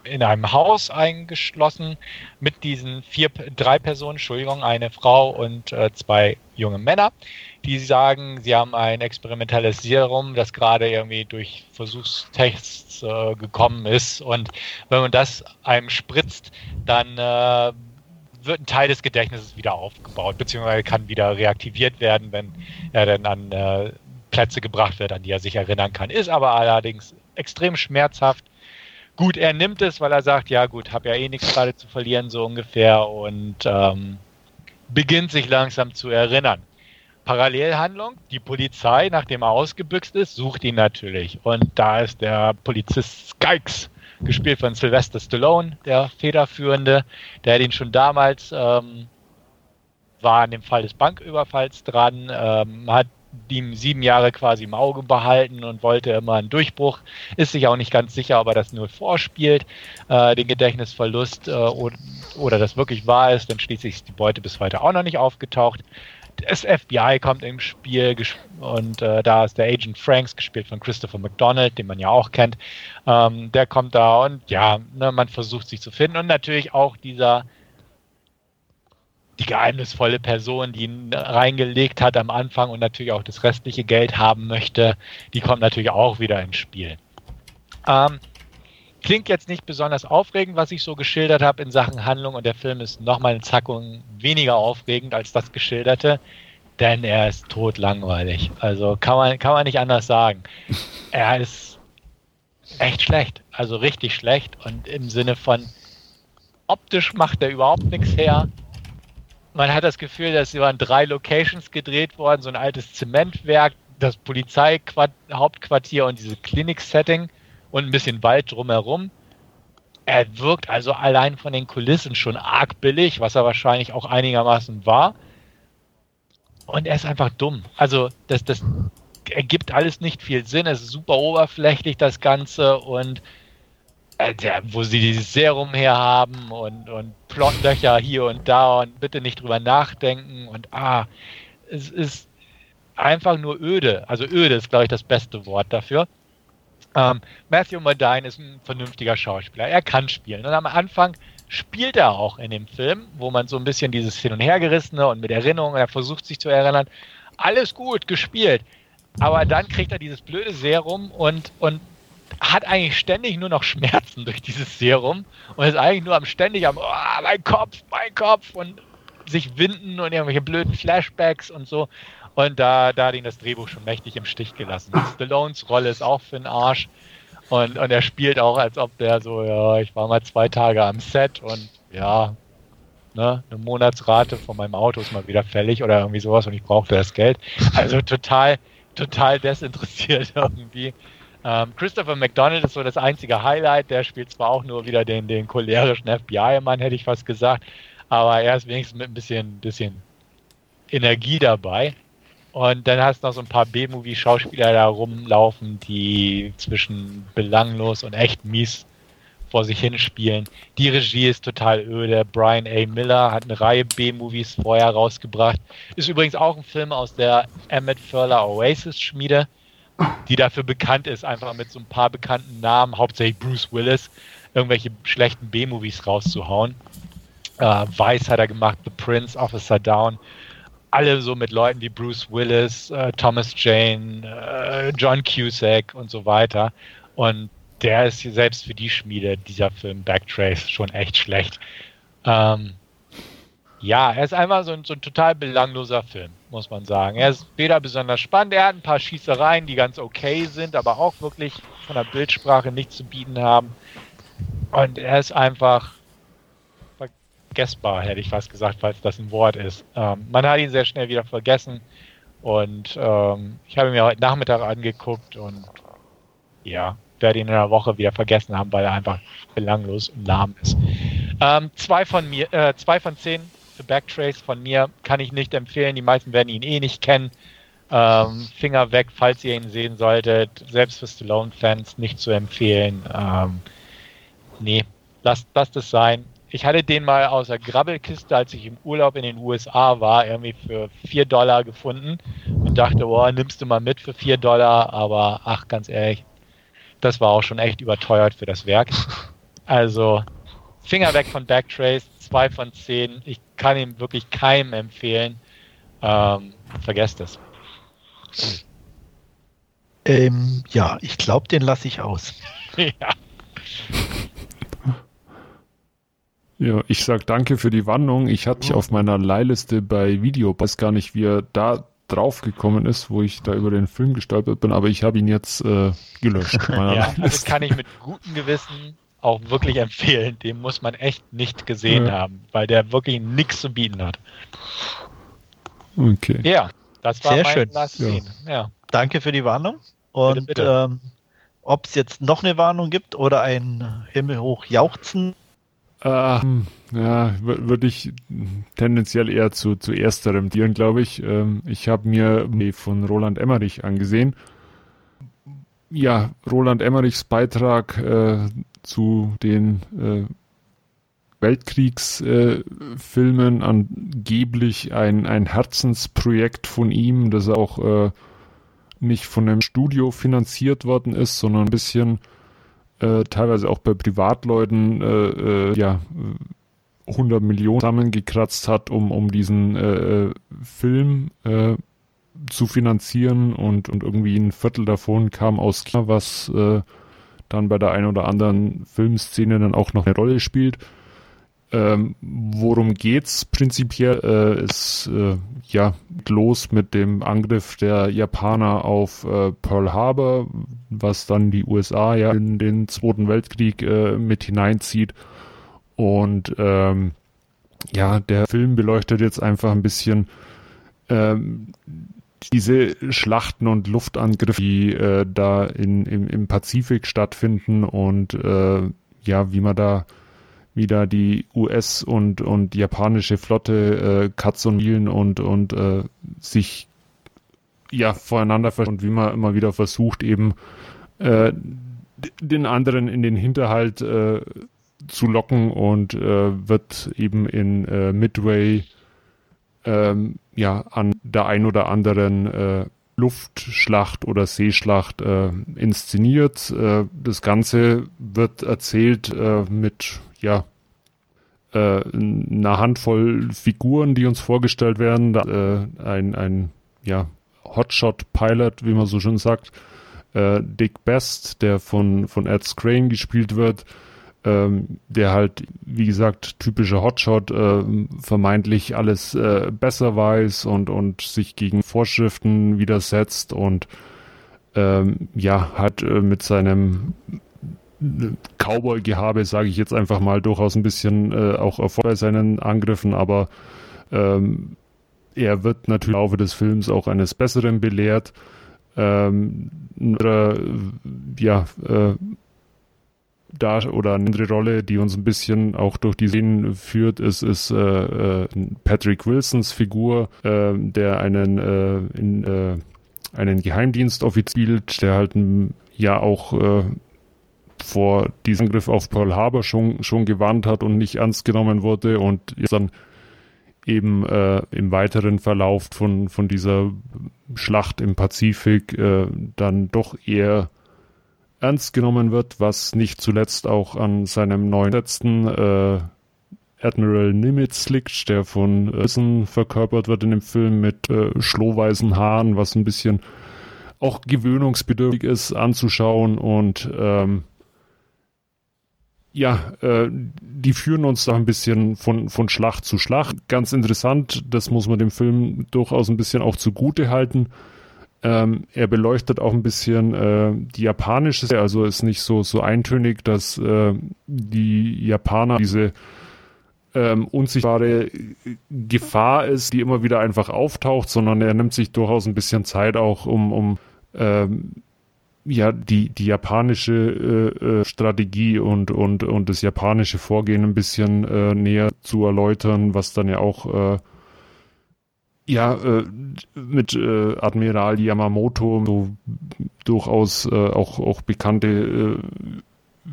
in einem Haus eingeschlossen mit diesen vier, drei Personen, Entschuldigung, eine Frau und äh, zwei junge Männer, die sagen, sie haben ein experimentelles Serum, das gerade irgendwie durch Versuchstests äh, gekommen ist und wenn man das einem spritzt, dann äh, wird ein Teil des Gedächtnisses wieder aufgebaut, beziehungsweise kann wieder reaktiviert werden, wenn er dann an äh, Plätze gebracht wird, an die er sich erinnern kann. Ist aber allerdings extrem schmerzhaft. Gut, er nimmt es, weil er sagt, ja gut, habe ja eh nichts gerade zu verlieren, so ungefähr, und ähm, beginnt sich langsam zu erinnern. Parallelhandlung, die Polizei, nachdem er ausgebüxt ist, sucht ihn natürlich. Und da ist der Polizist Skykes gespielt von Sylvester Stallone, der Federführende. Der ihn schon damals, ähm, war an dem Fall des Banküberfalls dran, ähm, hat ihm sieben Jahre quasi im Auge behalten und wollte immer einen Durchbruch. Ist sich auch nicht ganz sicher, ob er das nur vorspielt, äh, den Gedächtnisverlust äh, oder, oder das wirklich wahr ist. Dann schließlich ist die Beute bis heute auch noch nicht aufgetaucht das FBI kommt im Spiel und äh, da ist der Agent Franks, gespielt von Christopher McDonald, den man ja auch kennt. Ähm, der kommt da und ja, ne, man versucht sich zu finden und natürlich auch dieser die geheimnisvolle Person, die ihn reingelegt hat am Anfang und natürlich auch das restliche Geld haben möchte, die kommt natürlich auch wieder ins Spiel. Ähm, Klingt jetzt nicht besonders aufregend, was ich so geschildert habe in Sachen Handlung und der Film ist nochmal eine Zackung weniger aufregend als das geschilderte, denn er ist totlangweilig. Also kann man, kann man nicht anders sagen. Er ist echt schlecht. Also richtig schlecht. Und im Sinne von optisch macht er überhaupt nichts her. Man hat das Gefühl, dass sie waren drei Locations gedreht worden, so ein altes Zementwerk, das Polizeihauptquartier und diese Klinik-Setting und ein bisschen Wald drumherum. Er wirkt also allein von den Kulissen schon arg billig, was er wahrscheinlich auch einigermaßen war. Und er ist einfach dumm. Also das, das ergibt alles nicht viel Sinn. Es ist super oberflächlich, das Ganze. Und äh, wo sie dieses Serum herhaben und, und Plotlöcher hier und da und bitte nicht drüber nachdenken. Und ah, es ist einfach nur öde. Also öde ist, glaube ich, das beste Wort dafür. Ähm, Matthew Modine ist ein vernünftiger Schauspieler. Er kann spielen. Und am Anfang spielt er auch in dem Film, wo man so ein bisschen dieses Hin- und Hergerissene und mit Erinnerungen, er versucht sich zu erinnern. Alles gut, gespielt. Aber dann kriegt er dieses blöde Serum und, und hat eigentlich ständig nur noch Schmerzen durch dieses Serum und ist eigentlich nur am ständig am, oh, mein Kopf, mein Kopf und sich winden und irgendwelche blöden Flashbacks und so. Und da, da hat ihn das Drehbuch schon mächtig im Stich gelassen. Stallones Rolle ist auch für den Arsch. Und, und er spielt auch, als ob der so, ja, ich war mal zwei Tage am Set und ja, ne, eine Monatsrate von meinem Auto ist mal wieder fällig oder irgendwie sowas und ich brauchte das Geld. Also total, total desinteressiert irgendwie. Ähm, Christopher McDonald ist so das einzige Highlight. Der spielt zwar auch nur wieder den, den cholerischen FBI-Mann, hätte ich fast gesagt, aber er ist wenigstens mit ein bisschen, bisschen Energie dabei. Und dann hast du noch so ein paar B-Movie-Schauspieler da rumlaufen, die zwischen belanglos und echt mies vor sich hinspielen. Die Regie ist total öde. Brian A. Miller hat eine Reihe B-Movies vorher rausgebracht. Ist übrigens auch ein Film aus der Emmett Furler Oasis-Schmiede, die dafür bekannt ist, einfach mit so ein paar bekannten Namen, hauptsächlich Bruce Willis, irgendwelche schlechten B-Movies rauszuhauen. Äh, Vice hat er gemacht, The Prince, Officer Down alle so mit Leuten wie Bruce Willis, äh, Thomas Jane, äh, John Cusack und so weiter. Und der ist selbst für die Schmiede dieser Film Backtrace schon echt schlecht. Ähm, ja, er ist einfach so ein, so ein, total belangloser Film, muss man sagen. Er ist weder besonders spannend, er hat ein paar Schießereien, die ganz okay sind, aber auch wirklich von der Bildsprache nichts zu bieten haben. Und er ist einfach vergessbar, hätte ich fast gesagt, falls das ein Wort ist. Ähm, man hat ihn sehr schnell wieder vergessen und ähm, ich habe ihn mir heute Nachmittag angeguckt und ja, werde ihn in einer Woche wieder vergessen haben, weil er einfach belanglos und lahm ist. Ähm, zwei von mir, äh, zwei von zehn Backtrace von mir kann ich nicht empfehlen. Die meisten werden ihn eh nicht kennen. Ähm, Finger weg, falls ihr ihn sehen solltet. Selbst für Stallone-Fans nicht zu empfehlen. Ähm, nee, lasst, lasst es sein ich hatte den mal aus der Grabbelkiste, als ich im Urlaub in den USA war, irgendwie für 4 Dollar gefunden und dachte, boah, nimmst du mal mit für 4 Dollar, aber ach, ganz ehrlich, das war auch schon echt überteuert für das Werk. Also, Finger weg von Backtrace, 2 von 10. Ich kann ihm wirklich keinem empfehlen. Ähm, vergesst es. Ähm, ja, ich glaube, den lasse ich aus. ja. Ja, ich sag danke für die Warnung. Ich hatte dich auf meiner Leihliste bei Video, weiß gar nicht, wie er da drauf gekommen ist, wo ich da über den Film gestolpert bin, aber ich habe ihn jetzt äh, gelöscht. ja, das kann ich mit gutem Gewissen auch wirklich empfehlen. Den muss man echt nicht gesehen ja. haben, weil der wirklich nichts zu bieten hat. Okay. Ja, das war Sehr mein schön. Last ja. ja. Danke für die Warnung. Und. Ähm, ob es jetzt noch eine Warnung gibt oder ein himmelhoch Jauchzen, ähm, ja, würde ich tendenziell eher zu, zu ersterem dienen, glaube ich. Ähm, ich habe mir von Roland Emmerich angesehen. Ja, Roland Emmerichs Beitrag äh, zu den äh, Weltkriegsfilmen, äh, angeblich ein, ein Herzensprojekt von ihm, das auch äh, nicht von einem Studio finanziert worden ist, sondern ein bisschen äh, teilweise auch bei Privatleuten äh, äh, ja 100 Millionen zusammengekratzt hat, um, um diesen äh, äh, Film äh, zu finanzieren und, und irgendwie ein Viertel davon kam aus China, was dann bei der einen oder anderen Filmszene dann auch noch eine Rolle spielt. Ähm, worum geht's prinzipiell? Äh, ist äh, ja los mit dem Angriff der Japaner auf äh, Pearl Harbor, was dann die USA ja in den Zweiten Weltkrieg äh, mit hineinzieht. Und ähm, ja, der Film beleuchtet jetzt einfach ein bisschen ähm, diese Schlachten und Luftangriffe, die äh, da in, im, im Pazifik stattfinden und äh, ja, wie man da wieder die US- und, und japanische Flotte äh, Katz und und, und äh, sich ja voreinander und wie man immer wieder versucht, eben äh, den anderen in den Hinterhalt äh, zu locken und äh, wird eben in äh, Midway ähm, ja an der ein oder anderen äh, Luftschlacht oder Seeschlacht äh, inszeniert. Äh, das Ganze wird erzählt äh, mit ja äh, einer Handvoll Figuren, die uns vorgestellt werden. Äh, ein, ein ja Hotshot-Pilot, wie man so schön sagt, äh, Dick Best, der von von Ed Skrein gespielt wird ähm, der halt, wie gesagt, typischer Hotshot, äh, vermeintlich alles äh, besser weiß und, und sich gegen Vorschriften widersetzt und ähm, ja, hat äh, mit seinem Cowboy-Gehabe, sage ich jetzt einfach mal, durchaus ein bisschen äh, auch Erfolg bei seinen Angriffen, aber ähm, er wird natürlich im Laufe des Films auch eines Besseren belehrt. Ähm, oder, ja, äh, da oder eine andere Rolle, die uns ein bisschen auch durch die Szenen führt, ist, ist äh, äh, Patrick Wilsons Figur, äh, der einen äh, in, äh, einen Geheimdienstoffizier spielt, der halt ja auch äh, vor diesem Angriff auf Pearl Harbor schon, schon gewarnt hat und nicht ernst genommen wurde und jetzt dann eben äh, im weiteren Verlauf von, von dieser Schlacht im Pazifik äh, dann doch eher ernst genommen wird, was nicht zuletzt auch an seinem neuen letzten äh, Admiral Nimitz liegt, der von Essen verkörpert wird in dem Film mit äh, schlohweißen Haaren, was ein bisschen auch gewöhnungsbedürftig ist anzuschauen und ähm, ja, äh, die führen uns da ein bisschen von, von Schlacht zu Schlacht. Ganz interessant, das muss man dem Film durchaus ein bisschen auch zugute halten. Ähm, er beleuchtet auch ein bisschen äh, die japanische, also ist nicht so so eintönig, dass äh, die Japaner diese ähm, unsichtbare Gefahr ist, die immer wieder einfach auftaucht, sondern er nimmt sich durchaus ein bisschen Zeit auch, um, um ähm, ja die die japanische äh, äh, Strategie und und und das japanische Vorgehen ein bisschen äh, näher zu erläutern, was dann ja auch äh, ja, äh, mit äh, Admiral Yamamoto so durchaus äh, auch, auch bekannte äh,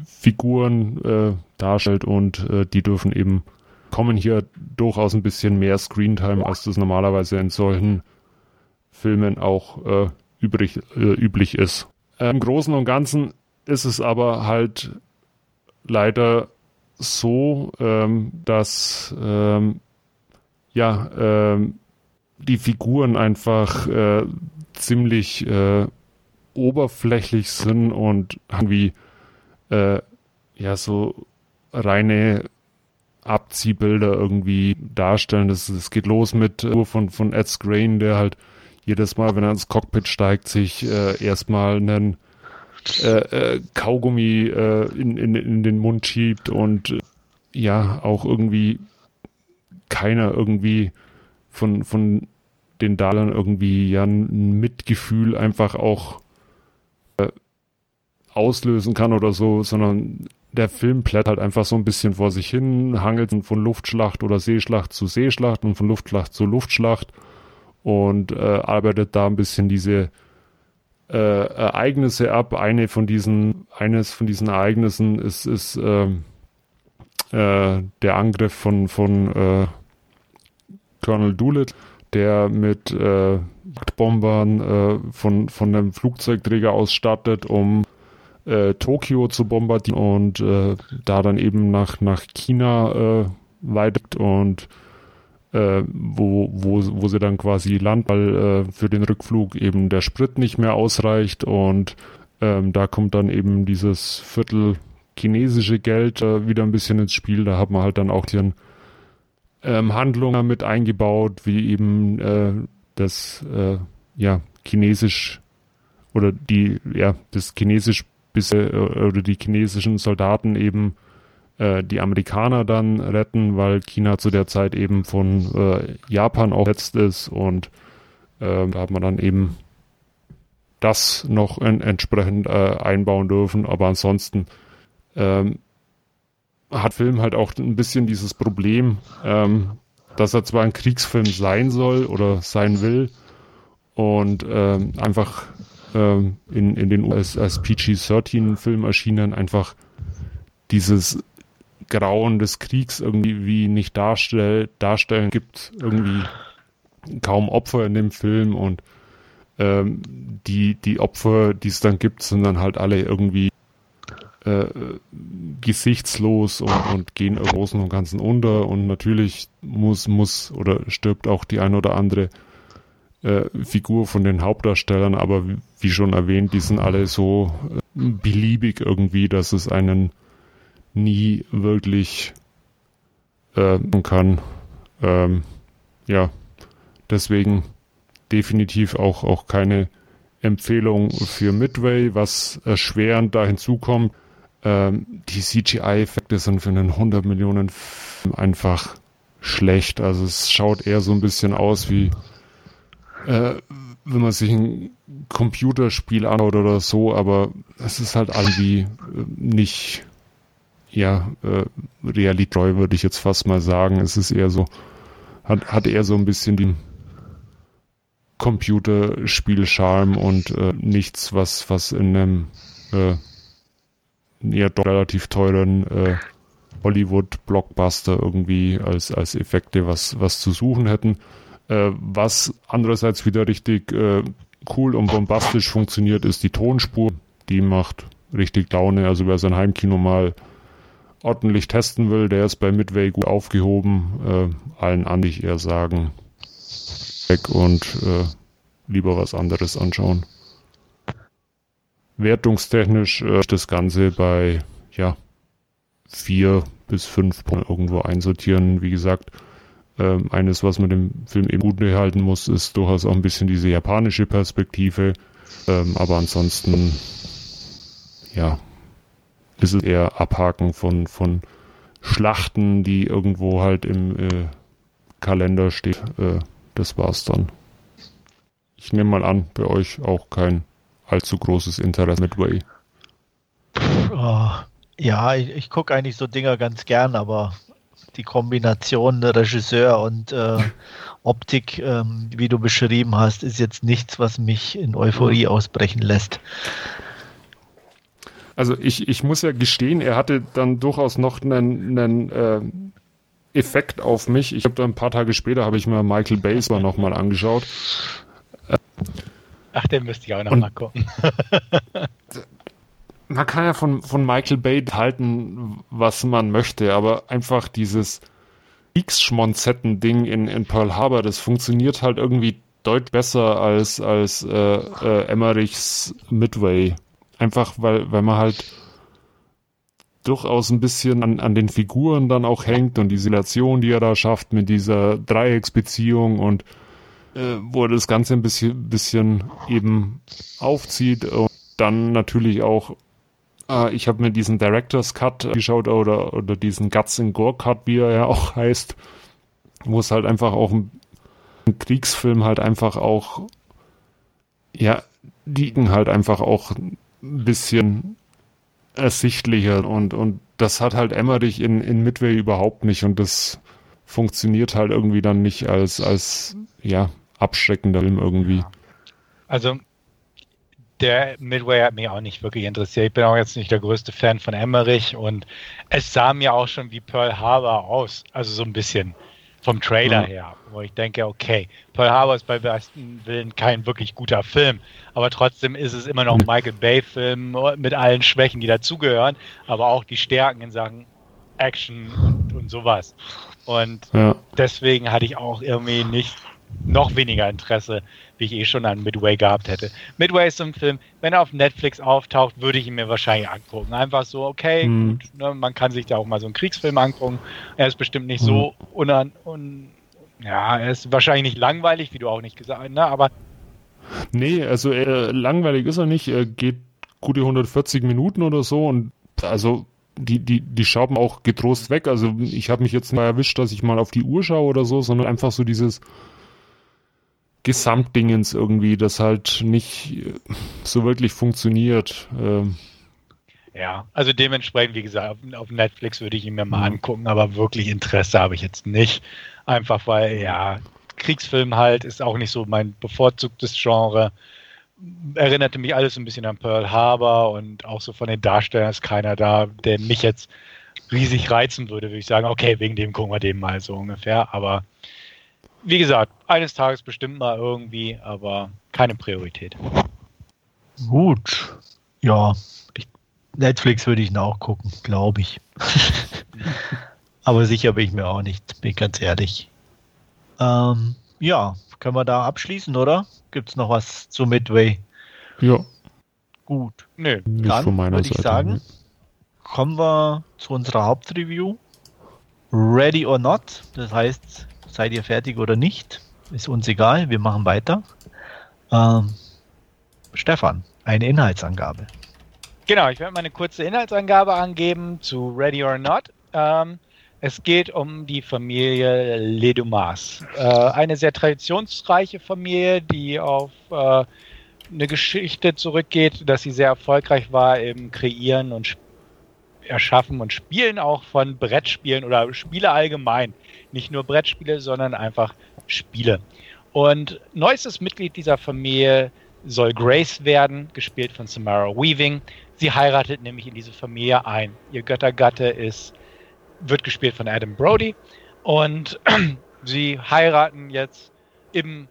Figuren äh, darstellt und die dürfen eben kommen hier durchaus ein bisschen mehr Screentime, als das normalerweise in solchen Filmen auch übrig, üblich ist. Äh, Im Großen und Ganzen ist es aber halt leider so, ähm, dass ähm, ja, ähm, die Figuren einfach äh, ziemlich äh, oberflächlich sind und wie äh, ja so reine Abziehbilder irgendwie darstellen. Das, das geht los mit äh, von, von Ed Scrain, der halt jedes Mal, wenn er ins Cockpit steigt, sich äh, erstmal einen äh, äh, Kaugummi äh, in, in, in den Mund schiebt und äh, ja, auch irgendwie keiner irgendwie von, von den Dalern irgendwie ja ein Mitgefühl einfach auch äh, auslösen kann oder so, sondern der Film plätt halt einfach so ein bisschen vor sich hin, hangelt von Luftschlacht oder Seeschlacht zu Seeschlacht und von Luftschlacht zu Luftschlacht und äh, arbeitet da ein bisschen diese äh, Ereignisse ab. Eine von diesen, eines von diesen Ereignissen ist, ist äh, äh, der Angriff von, von äh, Colonel Doolittle, der mit äh, Bombern äh, von, von einem Flugzeugträger ausstattet, um Tokio zu bombardieren und da dann eben nach, nach China äh, weiter und äh, wo, wo, wo sie dann quasi landen, weil äh, für den Rückflug eben der Sprit nicht mehr ausreicht und ähm, da kommt dann eben dieses Viertel chinesische Geld äh, wieder ein bisschen ins Spiel. Da hat man halt dann auch die ähm, Handlungen mit eingebaut, wie eben äh, das äh, ja chinesisch oder die ja das chinesisch bis äh, oder die chinesischen Soldaten eben äh, die Amerikaner dann retten, weil China zu der Zeit eben von äh, Japan auch jetzt ist und äh, da hat man dann eben das noch in, entsprechend äh, einbauen dürfen, aber ansonsten ähm, hat Film halt auch ein bisschen dieses Problem, ähm, dass er zwar ein Kriegsfilm sein soll oder sein will und ähm, einfach ähm, in, in den US als PG-13-Film erschienen, einfach dieses Grauen des Kriegs irgendwie wie nicht darstell, darstellen, gibt irgendwie kaum Opfer in dem Film und ähm, die, die Opfer, die es dann gibt, sind dann halt alle irgendwie äh, gesichtslos und, und gehen im Großen und Ganzen unter und natürlich muss, muss oder stirbt auch die ein oder andere äh, Figur von den Hauptdarstellern, aber wie, wie schon erwähnt, die sind alle so äh, beliebig irgendwie, dass es einen nie wirklich äh, kann. Ähm, ja, deswegen definitiv auch, auch keine Empfehlung für Midway, was erschwerend da hinzukommt. Ähm, die CGI-Effekte sind für einen 100 Millionen Film einfach schlecht. Also es schaut eher so ein bisschen aus wie äh, wenn man sich ein Computerspiel anschaut oder so, aber es ist halt irgendwie äh, nicht ja, äh, realitreu, würde ich jetzt fast mal sagen. Es ist eher so, hat, hat eher so ein bisschen die Computerspiel-Charme und äh, nichts, was, was in einem äh, eher doch relativ teuren äh, Hollywood-Blockbuster irgendwie als, als Effekte was, was zu suchen hätten. Äh, was andererseits wieder richtig äh, cool und bombastisch funktioniert, ist die Tonspur. Die macht richtig Laune. Also wer sein Heimkino mal ordentlich testen will, der ist bei Midway gut aufgehoben. Äh, allen an ich eher sagen, weg und äh, lieber was anderes anschauen. Wertungstechnisch äh, das Ganze bei ja vier bis fünf Punkten irgendwo einsortieren. Wie gesagt, ähm, eines, was man dem Film eben gut behalten muss, ist durchaus auch ein bisschen diese japanische Perspektive. Ähm, aber ansonsten, ja, ist es eher Abhaken von, von Schlachten, die irgendwo halt im äh, Kalender steht. Äh, das war's dann. Ich nehme mal an, bei euch auch kein allzu großes Interesse mit Way. Oh, ja, ich, ich gucke eigentlich so Dinger ganz gern, aber die Kombination Regisseur und äh, Optik, ähm, wie du beschrieben hast, ist jetzt nichts, was mich in Euphorie ausbrechen lässt. Also ich, ich muss ja gestehen, er hatte dann durchaus noch einen, einen äh, Effekt auf mich. Ich habe dann ein paar Tage später habe ich mir Michael Bay noch mal angeschaut. Ach, den müsste ich auch noch mal gucken. man kann ja von, von Michael Bay halten, was man möchte, aber einfach dieses X-Schmonzetten-Ding in, in Pearl Harbor, das funktioniert halt irgendwie deutlich besser als, als äh, äh, Emmerichs Midway. Einfach weil, weil man halt durchaus ein bisschen an, an den Figuren dann auch hängt und die Silation, die er da schafft mit dieser Dreiecksbeziehung und äh, wo er das Ganze ein bisschen, bisschen eben aufzieht und dann natürlich auch äh, ich habe mir diesen Director's Cut geschaut oder, oder diesen Guts and Gore Cut, wie er ja auch heißt, wo es halt einfach auch ein, ein Kriegsfilm halt einfach auch, ja, liegen halt einfach auch ein bisschen ersichtlicher und, und das hat halt Emmerich in, in Midway überhaupt nicht und das funktioniert halt irgendwie dann nicht als, als, ja, abschreckender Film irgendwie. Also der Midway hat mich auch nicht wirklich interessiert. Ich bin auch jetzt nicht der größte Fan von Emmerich und es sah mir auch schon wie Pearl Harbor aus. Also so ein bisschen vom Trailer mhm. her, wo ich denke, okay, Pearl Harbor ist bei besten Willen kein wirklich guter Film, aber trotzdem ist es immer noch ein Michael Bay-Film mit allen Schwächen, die dazugehören, aber auch die Stärken in Sachen Action und, und sowas. Und ja. deswegen hatte ich auch irgendwie nicht noch weniger Interesse, wie ich eh schon an Midway gehabt hätte. Midway ist so ein Film, wenn er auf Netflix auftaucht, würde ich ihn mir wahrscheinlich angucken. Einfach so, okay, hm. gut, ne, man kann sich da auch mal so einen Kriegsfilm angucken. Er ist bestimmt nicht hm. so unan, un, ja, er ist wahrscheinlich nicht langweilig, wie du auch nicht gesagt hast, ne, aber Nee, also äh, langweilig ist er nicht. Er geht gute 140 Minuten oder so und also die, die, die schauen auch getrost weg. Also ich habe mich jetzt mal erwischt, dass ich mal auf die Uhr schaue oder so, sondern einfach so dieses Gesamtdingens irgendwie, das halt nicht so wirklich funktioniert. Ähm. Ja, also dementsprechend, wie gesagt, auf, auf Netflix würde ich ihn mir mal mhm. angucken, aber wirklich Interesse habe ich jetzt nicht. Einfach weil, ja, Kriegsfilm halt ist auch nicht so mein bevorzugtes Genre erinnerte mich alles ein bisschen an Pearl Harbor und auch so von den Darstellern ist keiner da, der mich jetzt riesig reizen würde, würde ich sagen, okay, wegen dem gucken wir dem mal so ungefähr. Aber wie gesagt, eines Tages bestimmt mal irgendwie, aber keine Priorität. Gut. Ja, ich, Netflix würde ich auch gucken, glaube ich. aber sicher bin ich mir auch nicht, bin ganz ehrlich. Ähm, ja, können wir da abschließen, oder? Gibt es noch was zu Midway? Ja. Gut. Nö. Nicht Dann würde ich Seite, sagen, ne? kommen wir zu unserer Hauptreview. Ready or not. Das heißt, seid ihr fertig oder nicht? Ist uns egal. Wir machen weiter. Ähm, Stefan, eine Inhaltsangabe. Genau, ich werde mal eine kurze Inhaltsangabe angeben zu Ready or Not. Ähm, es geht um die Familie Ledumas. Äh, eine sehr traditionsreiche Familie, die auf äh, eine Geschichte zurückgeht, dass sie sehr erfolgreich war im Kreieren und Erschaffen und Spielen auch von Brettspielen oder Spiele allgemein. Nicht nur Brettspiele, sondern einfach Spiele. Und neuestes Mitglied dieser Familie soll Grace werden, gespielt von Samara Weaving. Sie heiratet nämlich in diese Familie ein. Ihr Göttergatte ist wird gespielt von Adam Brody. Und sie heiraten jetzt im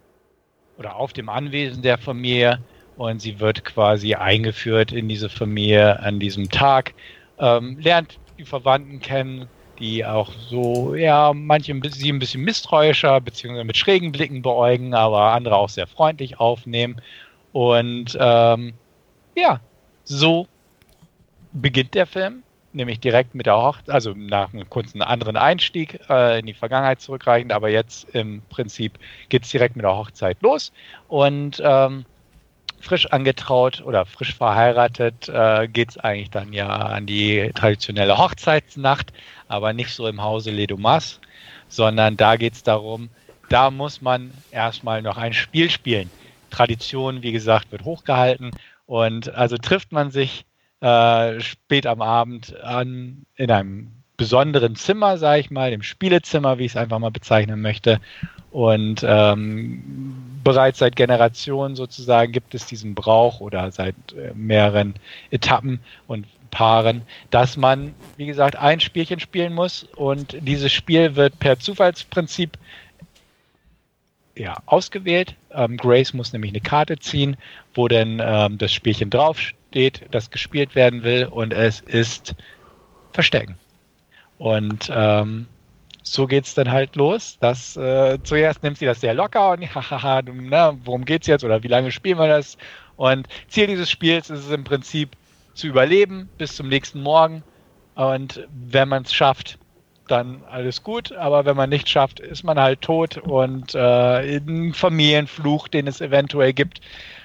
oder auf dem Anwesen der Familie und sie wird quasi eingeführt in diese Familie an diesem Tag, ähm, lernt die Verwandten kennen, die auch so, ja, manche sie ein bisschen misstrauischer beziehungsweise mit schrägen Blicken beäugen, aber andere auch sehr freundlich aufnehmen. Und ähm, ja, so beginnt der Film nämlich direkt mit der Hochzeit, also nach einem kurzen anderen Einstieg äh, in die Vergangenheit zurückreichend, aber jetzt im Prinzip geht es direkt mit der Hochzeit los und ähm, frisch angetraut oder frisch verheiratet äh, geht es eigentlich dann ja an die traditionelle Hochzeitsnacht, aber nicht so im Hause Ledumas, sondern da geht es darum, da muss man erstmal noch ein Spiel spielen. Tradition, wie gesagt, wird hochgehalten und also trifft man sich äh, spät am Abend an in einem besonderen Zimmer, sage ich mal, dem Spielezimmer, wie ich es einfach mal bezeichnen möchte. Und ähm, bereits seit Generationen sozusagen gibt es diesen Brauch oder seit äh, mehreren Etappen und Paaren, dass man, wie gesagt, ein Spielchen spielen muss und dieses Spiel wird per Zufallsprinzip ja, ausgewählt. Ähm, Grace muss nämlich eine Karte ziehen, wo denn ähm, das Spielchen draufsteht steht, das gespielt werden will und es ist Verstecken. Und ähm, so es dann halt los. Dass, äh, zuerst nimmt sie das sehr locker und hahaha, na, worum geht's jetzt oder wie lange spielen wir das? Und Ziel dieses Spiels ist es im Prinzip zu überleben bis zum nächsten Morgen. Und wenn man es schafft, dann alles gut. Aber wenn man nicht schafft, ist man halt tot und äh, ein Familienfluch, den es eventuell gibt,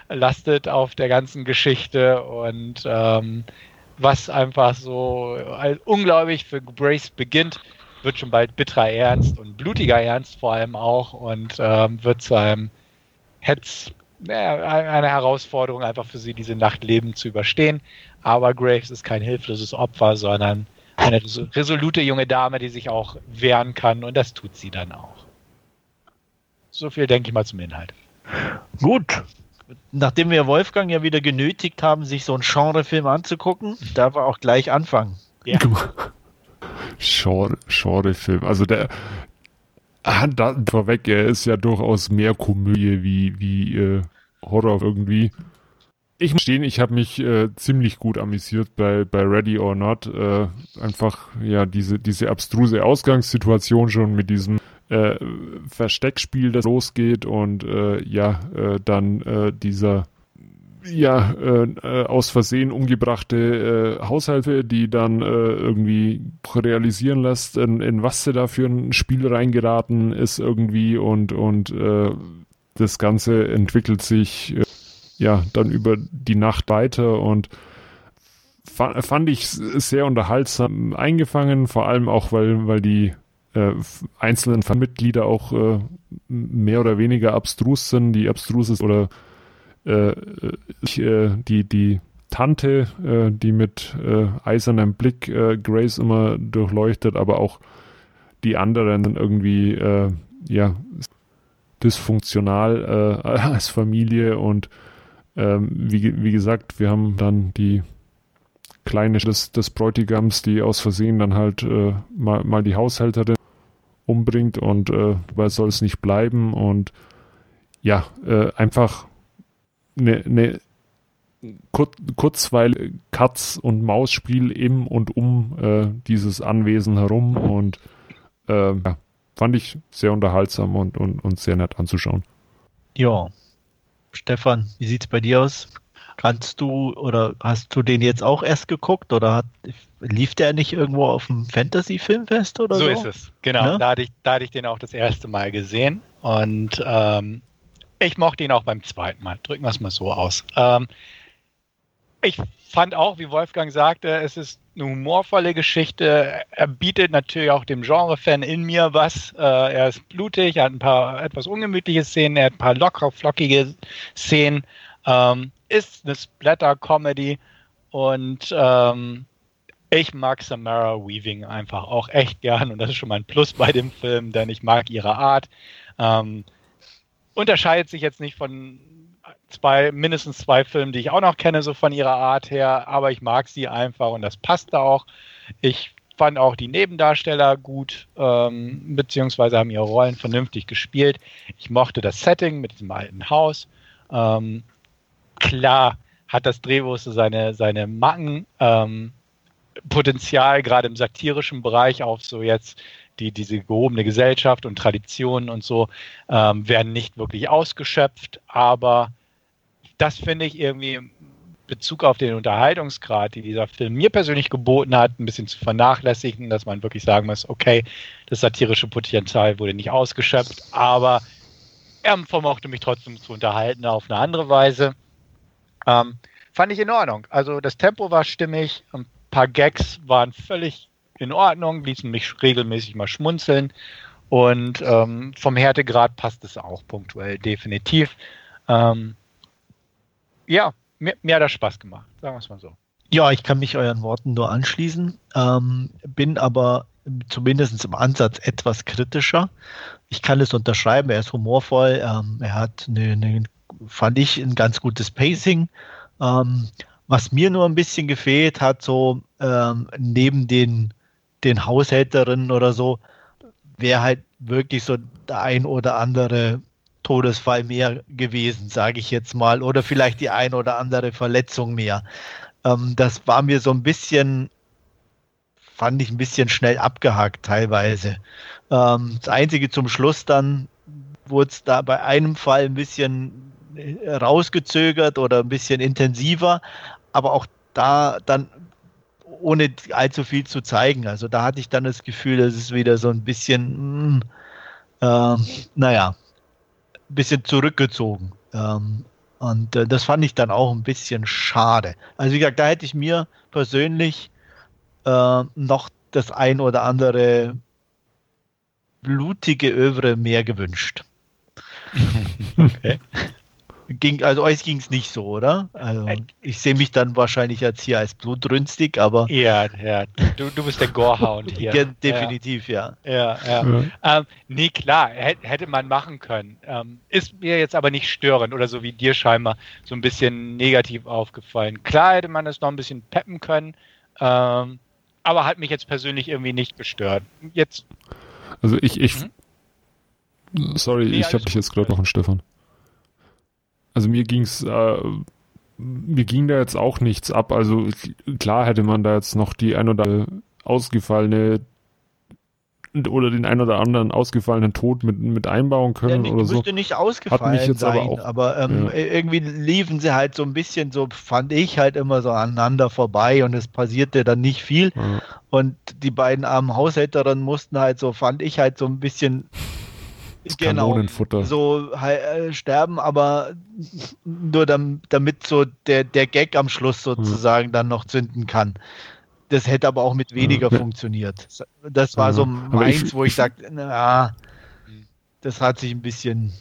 lastet auf der ganzen Geschichte und ähm, was einfach so unglaublich für Grace beginnt, wird schon bald bitterer Ernst und blutiger Ernst vor allem auch und ähm, wird zu einem Hetz, naja, eine Herausforderung einfach für sie, diese Nacht leben zu überstehen. Aber Graves ist kein hilfloses Opfer, sondern eine resolute junge Dame, die sich auch wehren kann und das tut sie dann auch. So viel denke ich mal zum Inhalt. Gut, nachdem wir Wolfgang ja wieder genötigt haben, sich so einen Genrefilm anzugucken, darf er auch gleich anfangen. Ja. Genre, Genrefilm. Also der da, vorweg, er ist ja durchaus mehr Komödie wie, wie äh, Horror irgendwie. Ich muss stehen, ich habe mich äh, ziemlich gut amüsiert bei, bei Ready or Not. Äh, einfach, ja, diese, diese abstruse Ausgangssituation schon mit diesem äh, Versteckspiel, das losgeht und äh, ja, äh, dann äh, dieser ja, aus Versehen umgebrachte Haushalte, die dann irgendwie realisieren lässt, in, in, was sie da für ein Spiel reingeraten ist irgendwie und, und das Ganze entwickelt sich ja dann über die Nacht weiter und fa fand ich sehr unterhaltsam eingefangen, vor allem auch, weil, weil die äh, einzelnen Mitglieder auch äh, mehr oder weniger abstrus sind, die abstruses oder äh, äh, die, die Tante, äh, die mit äh, eisernem Blick äh, Grace immer durchleuchtet, aber auch die anderen sind irgendwie äh, ja dysfunktional äh, als Familie und ähm, wie, wie gesagt, wir haben dann die Kleine des, des Bräutigams, die aus Versehen dann halt äh, mal, mal die Haushälterin umbringt und äh, weil soll es nicht bleiben und ja, äh, einfach eine, eine Kur kurzweil Katz- und Maus-Spiel im und um äh, dieses Anwesen herum und äh, ja, fand ich sehr unterhaltsam und, und, und sehr nett anzuschauen. Ja. Stefan, wie sieht's bei dir aus? Kannst du oder hast du den jetzt auch erst geguckt oder hat, lief der nicht irgendwo auf dem Fantasy-Filmfest oder so? So ist es, genau. Ne? Da, hatte ich, da hatte ich den auch das erste Mal gesehen und ähm, ich mochte ihn auch beim zweiten Mal. Drücken wir es mal so aus. Ähm, ich fand auch, wie Wolfgang sagte, es ist eine humorvolle Geschichte. Er bietet natürlich auch dem Genre-Fan in mir was. Äh, er ist blutig, er hat ein paar etwas ungemütliche Szenen, er hat ein paar lockere, flockige Szenen. Ähm, ist eine Splatter-Comedy und ähm, ich mag Samara Weaving einfach auch echt gern und das ist schon mal ein Plus bei dem Film, denn ich mag ihre Art. Ähm, unterscheidet sich jetzt nicht von zwei, mindestens zwei Filmen, die ich auch noch kenne, so von ihrer Art her, aber ich mag sie einfach und das passt auch. Ich fand auch die Nebendarsteller gut, ähm, beziehungsweise haben ihre Rollen vernünftig gespielt. Ich mochte das Setting mit diesem alten Haus. Ähm, klar hat das Drehbuch so seine, seine Macken. Ähm, Potenzial, gerade im satirischen Bereich, auf so jetzt die, diese gehobene Gesellschaft und Traditionen und so ähm, werden nicht wirklich ausgeschöpft, aber das finde ich irgendwie in Bezug auf den Unterhaltungsgrad, die dieser Film mir persönlich geboten hat, ein bisschen zu vernachlässigen, dass man wirklich sagen muss, okay, das satirische Potenzial wurde nicht ausgeschöpft, aber er vermochte mich trotzdem zu unterhalten auf eine andere Weise. Ähm, fand ich in Ordnung. Also das Tempo war stimmig, ein paar Gags waren völlig in Ordnung, ließen mich regelmäßig mal schmunzeln. Und ähm, vom Härtegrad passt es auch punktuell, definitiv. Ähm, ja, mir, mir, hat das Spaß gemacht, sagen wir es mal so. Ja, ich kann mich euren Worten nur anschließen, ähm, bin aber zumindest im Ansatz etwas kritischer. Ich kann es unterschreiben, er ist humorvoll, ähm, er hat eine, eine, fand ich, ein ganz gutes Pacing. Ähm, was mir nur ein bisschen gefehlt hat, so ähm, neben den den Haushälterinnen oder so, wäre halt wirklich so der ein oder andere Todesfall mehr gewesen, sage ich jetzt mal, oder vielleicht die ein oder andere Verletzung mehr. Ähm, das war mir so ein bisschen, fand ich ein bisschen schnell abgehakt teilweise. Ähm, das Einzige zum Schluss dann wurde es da bei einem Fall ein bisschen rausgezögert oder ein bisschen intensiver, aber auch da dann ohne allzu viel zu zeigen. Also da hatte ich dann das Gefühl, dass es wieder so ein bisschen, mh, äh, naja, ein bisschen zurückgezogen. Ähm, und äh, das fand ich dann auch ein bisschen schade. Also wie gesagt, da hätte ich mir persönlich äh, noch das ein oder andere blutige Övre mehr gewünscht. okay ging, also euch ging es nicht so, oder? Also ich sehe mich dann wahrscheinlich jetzt hier als blutrünstig, aber. Ja, ja. Du, du bist der Gorehound hier. ja, definitiv, ja. Ja, ja. ja. Ähm, nee, klar, hätte man machen können. Ähm, ist mir jetzt aber nicht störend oder so wie dir scheinbar so ein bisschen negativ aufgefallen. Klar hätte man es noch ein bisschen peppen können, ähm, aber hat mich jetzt persönlich irgendwie nicht gestört. Jetzt. Also ich, ich. Mhm. Sorry, nee, ich habe dich jetzt gerade noch an Stefan. Also mir ging's, äh, mir ging da jetzt auch nichts ab. Also klar hätte man da jetzt noch die ein oder ausgefallene oder den ein oder anderen ausgefallenen Tod mit, mit einbauen können ja, oder so. müsste nicht ausgefallen mich jetzt sein, aber auch- aber ähm, Ja. irgendwie liefen sie halt so ein bisschen so, fand ich halt immer so aneinander vorbei und es passierte dann nicht viel. Ja. Und die beiden armen Haushälterinnen mussten halt so, fand ich halt so ein bisschen genau Kanonenfutter. so halt, äh, sterben, aber nur dam, damit so der, der Gag am Schluss sozusagen dann noch zünden kann. Das hätte aber auch mit weniger Ja. funktioniert. Das war Ja. so meins, ich- wo ich sagte, na, das hat sich ein bisschen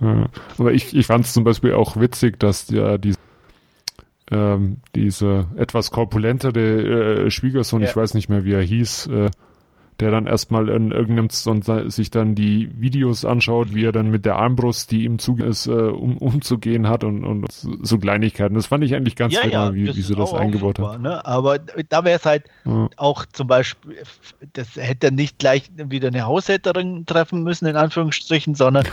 Ja, aber ich, ich fand es zum Beispiel auch witzig, dass ja die, ähm, diese etwas korpulentere äh, Schwiegersohn, ich weiß nicht mehr, wie er hieß, äh, der dann erstmal in irgendeinem und sich dann die Videos anschaut, wie er dann mit der Armbrust, die ihm zu ist, äh, um, umzugehen hat und, und so Kleinigkeiten. Das fand ich eigentlich ganz ja, wie, wie sie das eingebaut haben. Ne? Aber da wäre es halt Ja. auch zum Beispiel, das hätte nicht gleich wieder eine Haushälterin treffen müssen, in Anführungsstrichen, sondern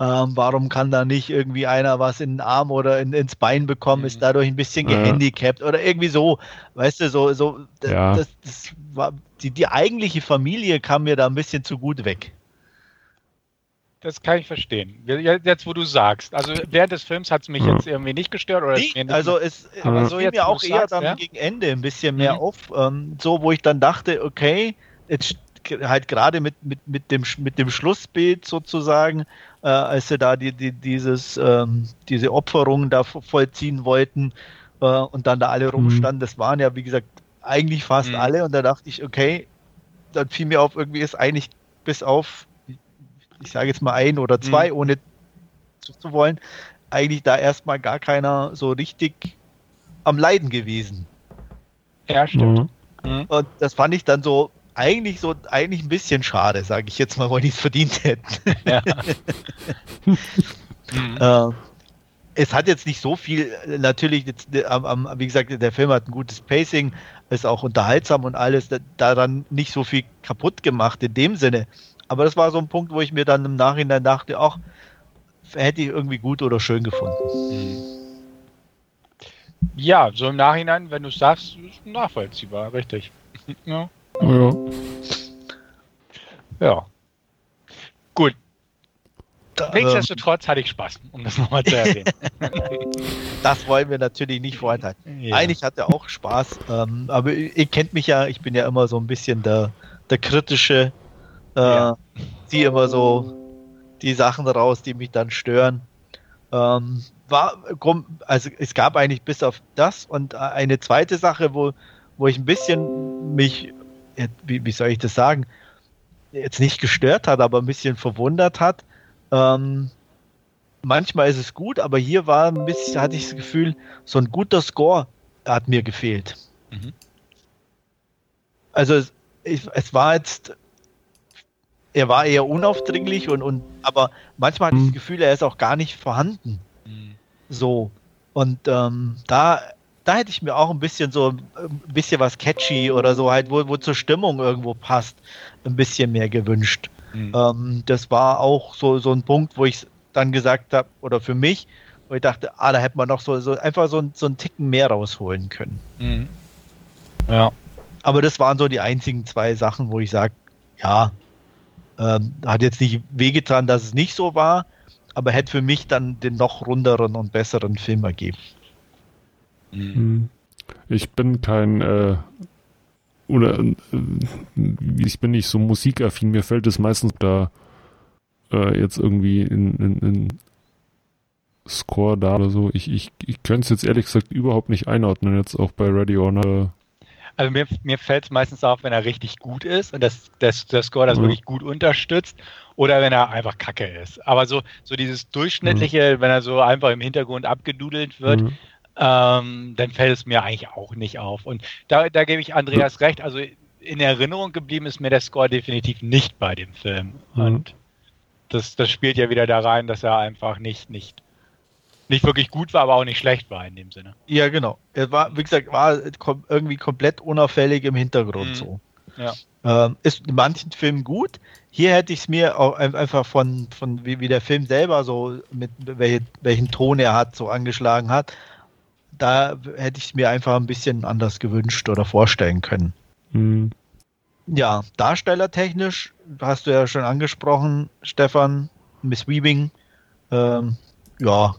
ähm, warum kann da nicht irgendwie einer was in den Arm oder in, ins Bein bekommen, ist dadurch ein bisschen Ja. gehandicapt oder irgendwie so, weißt du, so, so Ja. das, das war, die, die eigentliche Familie kam mir da ein bisschen zu gut weg. Das kann ich verstehen. Jetzt, wo du sagst. Also während des Films hat es mich Ja. jetzt irgendwie nicht gestört. Oder Nee, nicht also es Aber so jetzt, mir auch eher sagst, dann ja. gegen Ende ein bisschen mehr Mhm. auf, ähm, so wo ich dann dachte, okay, jetzt halt gerade mit, mit, mit, dem, mit dem Schlussbild sozusagen, äh, als sie da die, die, dieses, ähm, diese Opferung da vo- vollziehen wollten äh, und dann da alle rumstanden, das waren ja wie gesagt eigentlich fast Mhm. alle und da dachte ich, okay, dann fiel mir auf, irgendwie ist eigentlich bis auf, ich sage jetzt mal ein oder zwei, Mhm. ohne zu, zu wollen, eigentlich da erstmal gar keiner so richtig am Leiden gewesen. Ja, stimmt. Mhm. Und das fand ich dann so eigentlich so eigentlich ein bisschen schade, sage ich jetzt mal, weil die es verdient hätten. Ja. Mhm. Äh, es hat jetzt nicht so viel, natürlich, jetzt, äh, am, wie gesagt, der Film hat ein gutes Pacing, ist auch unterhaltsam und alles, da, daran nicht so viel kaputt gemacht in dem Sinne. Aber das war so ein Punkt, wo ich mir dann im Nachhinein dachte, ach, hätte ich irgendwie gut oder schön gefunden. Ja, so im Nachhinein, wenn du es sagst, ist nachvollziehbar, richtig. Ja. Ja. ja. Gut, ähm, nichtsdestotrotz hatte ich Spaß, um das nochmal zu erwähnen. das wollen wir natürlich nicht vorenthalten. Ja. Eigentlich hat er auch Spaß, ähm, aber ihr, ihr kennt mich ja, ich bin ja immer so ein bisschen der, der kritische, äh, Ja. ziehe immer so die Sachen raus, die mich dann stören. Ähm, war, also es gab eigentlich bis auf das und eine zweite Sache, wo, wo ich ein bisschen mich, wie, wie soll ich das sagen, jetzt nicht gestört hat, aber ein bisschen verwundert hat. Ähm, manchmal ist es gut, aber hier war ein bisschen, hatte ich das Gefühl, so ein guter Score hat mir gefehlt. Mhm. Also es, ich, es war jetzt, er war eher unaufdringlich und, und aber manchmal hatte ich Mhm. das Gefühl, er ist auch gar nicht vorhanden. Mhm. So. Und ähm, da, da hätte ich mir auch ein bisschen so ein bisschen was catchy oder so halt, wo, wo zur Stimmung irgendwo passt, ein bisschen mehr gewünscht. Mhm. Ähm, das war auch so, so ein Punkt, wo ich dann gesagt habe, oder für mich, wo ich dachte, ah, da hätte man noch so, so einfach so, so einen Ticken mehr rausholen können. Mhm. Ja. Aber das waren so die einzigen zwei Sachen, wo ich sage, ja, ähm, hat jetzt nicht wehgetan, dass es nicht so war, aber hätte für mich dann den noch runderen und besseren Film ergeben. Mhm. Hm. Ich bin kein äh, oder äh, ich bin nicht so musikaffin. Mir fällt es meistens da äh, jetzt irgendwie in, in, in Score da oder so. Ich, ich, ich könnte es jetzt ehrlich gesagt überhaupt nicht einordnen, jetzt auch bei Ready or Not. Also mir, mir fällt es meistens auf, wenn er richtig gut ist und das, das, der Score das Mhm. wirklich gut unterstützt oder wenn er einfach kacke ist. Aber so, so dieses durchschnittliche, wenn er so einfach im Hintergrund abgedudelt wird, Mhm. Ähm, dann fällt es mir eigentlich auch nicht auf. Und da, da gebe ich Andreas recht. Also in Erinnerung geblieben ist mir der Score definitiv nicht bei dem Film. Mhm. Und das, das spielt ja wieder da rein, dass er einfach nicht, nicht, nicht wirklich gut war, aber auch nicht schlecht war in dem Sinne. Ja, genau. Er war, wie gesagt, war irgendwie komplett unauffällig im Hintergrund Mhm. so. Ja. Ähm, ist in manchen Filmen gut. Hier hätte ich es mir auch ein- einfach von, von wie, wie der Film selber so, mit welche, welchen Ton er hat, so angeschlagen hat. Da hätte ich es mir einfach ein bisschen anders gewünscht oder vorstellen können. Hm. Ja, darstellertechnisch hast du ja schon angesprochen, Stefan, Miss Weaving. Ähm, ja,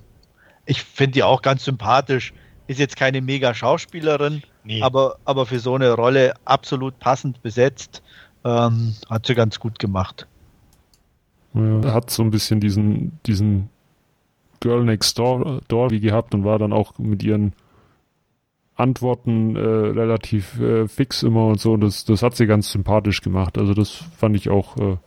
ich finde die auch ganz sympathisch. Ist jetzt keine mega Schauspielerin, nee. aber, aber für so eine Rolle absolut passend besetzt. Ähm, hat sie ganz gut gemacht. Ja, hat so ein bisschen diesen, diesen Girl Next Door, Door wie gehabt und war dann auch mit ihren Antworten äh, relativ äh, fix immer und so. Und das, das hat sie ganz sympathisch gemacht. Also das fand ich auch äh,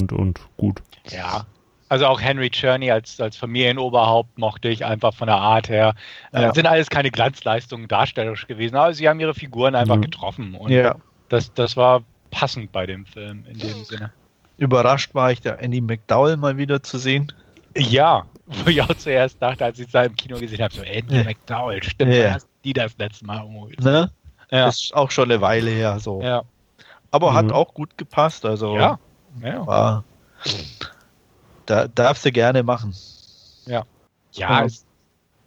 und, und gut. Ja, also auch Henry Cherney als, als Familienoberhaupt mochte ich einfach von der Art her. Äh, ja. Sind alles keine Glanzleistungen darstellerisch gewesen, aber sie haben ihre Figuren einfach mhm. getroffen. Und ja. das, das war passend bei dem Film in dem Sinne. Überrascht war ich, der Andy McDowell mal wieder zu sehen. Ja, wo ich auch zuerst dachte, als ich es da im Kino gesehen habe, so Andy ja. McDowell, stimmt, ja. hast die das letzte Mal umgeholt. Ne? Ja. Das ist auch schon eine Weile her so. Ja. Aber mhm. hat auch gut gepasst, also ja. ja. War, da darfst du gerne machen. Ja. Ja. Es,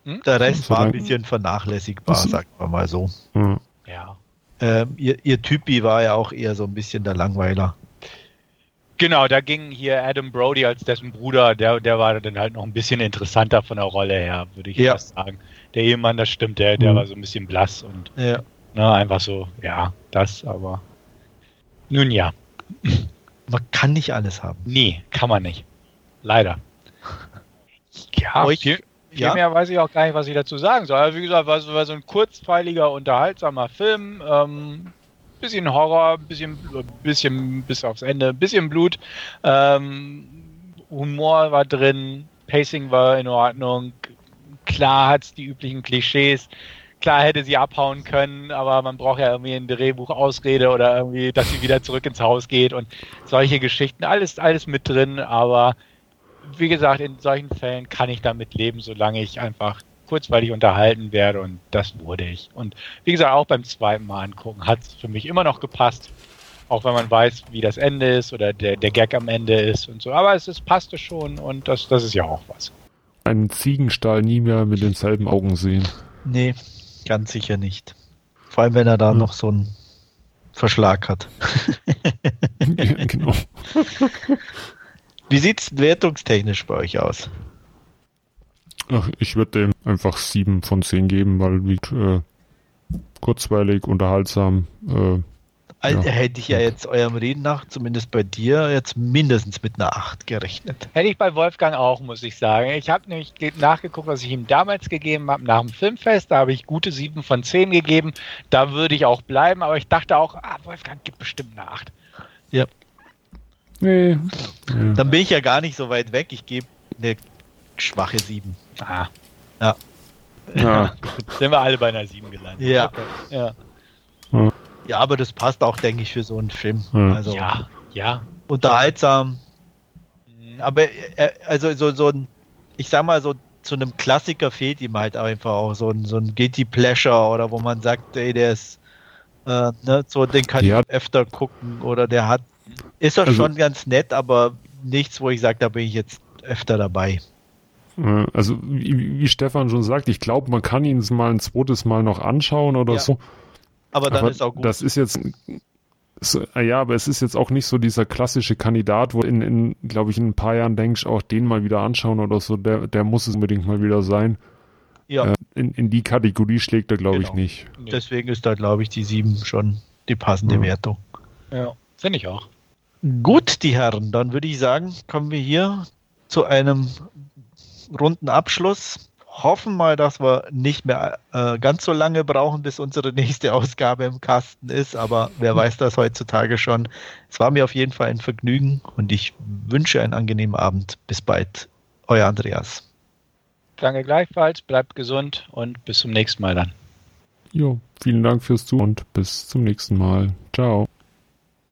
hm? Der Rest war ein bisschen vernachlässigbar, sagt man mal so. Mhm. Ja. Ähm, ihr, ihr Typi war ja auch eher so ein bisschen der Langweiler. Genau, da ging hier Adam Brody als dessen Bruder, der, der war dann halt noch ein bisschen interessanter von der Rolle her, würde ich ja. fast sagen. Der Ehemann, das stimmt, der, der mhm. war so ein bisschen blass und ja. ne, einfach so, ja, das, aber nun ja. Man kann nicht alles haben. Nee, kann man nicht. Leider. Ja, Euch, viel, viel ja? mehr weiß ich auch gar nicht, was ich dazu sagen soll. Also wie gesagt, war so, war so ein kurzweiliger, unterhaltsamer Film. Ähm, bisschen Horror, bisschen, bisschen bis aufs Ende, bisschen Blut. Ähm, Humor war drin, Pacing war in Ordnung. Klar hat es die üblichen Klischees. Klar hätte sie abhauen können, aber man braucht ja irgendwie ein Drehbuch Ausrede oder irgendwie, dass sie wieder zurück ins Haus geht und solche Geschichten. Alles, alles mit drin, aber wie gesagt, in solchen Fällen kann ich damit leben, solange ich einfach kurzweilig unterhalten werde und das wurde ich. Und wie gesagt, auch beim zweiten Mal angucken hat es für mich immer noch gepasst. Auch wenn man weiß, wie das Ende ist oder der, der Gag am Ende ist und so. Aber es, es passte schon und das, das ist ja auch was. Einen Ziegenstall nie mehr mit denselben Augen sehen. Nee, ganz sicher nicht. Vor allem, wenn er da hm. noch so einen Verschlag hat. ja, genau. Wie sieht es wertungstechnisch bei euch aus? Ach, ich würde dem einfach sieben von zehn geben, weil wie äh, kurzweilig, unterhaltsam. Äh, also, ja. Hätte ich ja jetzt eurem Reden nach, zumindest bei dir, jetzt mindestens mit einer 8 gerechnet. Hätte ich bei Wolfgang auch, muss ich sagen. Ich habe nämlich nachgeguckt, was ich ihm damals gegeben habe nach dem Filmfest. Da habe ich gute 7 von 10 gegeben. Da würde ich auch bleiben, aber ich dachte auch, ah, Wolfgang gibt bestimmt eine 8. Ja. Nee. Dann bin ich ja gar nicht so weit weg. Ich gebe eine schwache 7. Ah. Ja. ja. Sind wir alle bei einer 7 gelandet. Ja. Okay. ja. Ja, aber das passt auch, denke ich, für so einen Film. Also ja, ja. Unterhaltsam. Mhm. Aber äh, also so, so ein, ich sag mal so, zu einem Klassiker fehlt ihm halt einfach auch so ein, so ein Guilty Pleasure oder wo man sagt, ey, der ist, äh, ne, so, den kann ja. ich öfter gucken oder der hat, ist doch also, schon ganz nett, aber nichts, wo ich sage, da bin ich jetzt öfter dabei. Äh, also wie, wie Stefan schon sagt, ich glaube, man kann ihn mal ein zweites Mal noch anschauen oder ja. so. Aber dann aber ist auch gut. Das ist jetzt ah ja, aber es ist jetzt auch nicht so dieser klassische Kandidat, wo in, in glaube ich, in ein paar Jahren denkst, auch den mal wieder anschauen oder so, der, der muss es unbedingt mal wieder sein. Ja. Äh, in, in die Kategorie schlägt er, glaube genau. ich, nicht. Deswegen ist da, glaube ich, die 7 schon die passende ja. Wertung. Ja, finde ich auch. Gut, die Herren, dann würde ich sagen, kommen wir hier zu einem runden Abschluss. Hoffen mal, dass wir nicht mehr äh, ganz so lange brauchen, bis unsere nächste Ausgabe im Kasten ist. Aber wer weiß das heutzutage schon. Es war mir auf jeden Fall ein Vergnügen und ich wünsche einen angenehmen Abend. Bis bald. Euer Andreas. Danke gleichfalls. Bleibt gesund und bis zum nächsten Mal dann. Jo, vielen Dank fürs Zuhören und bis zum nächsten Mal. Ciao.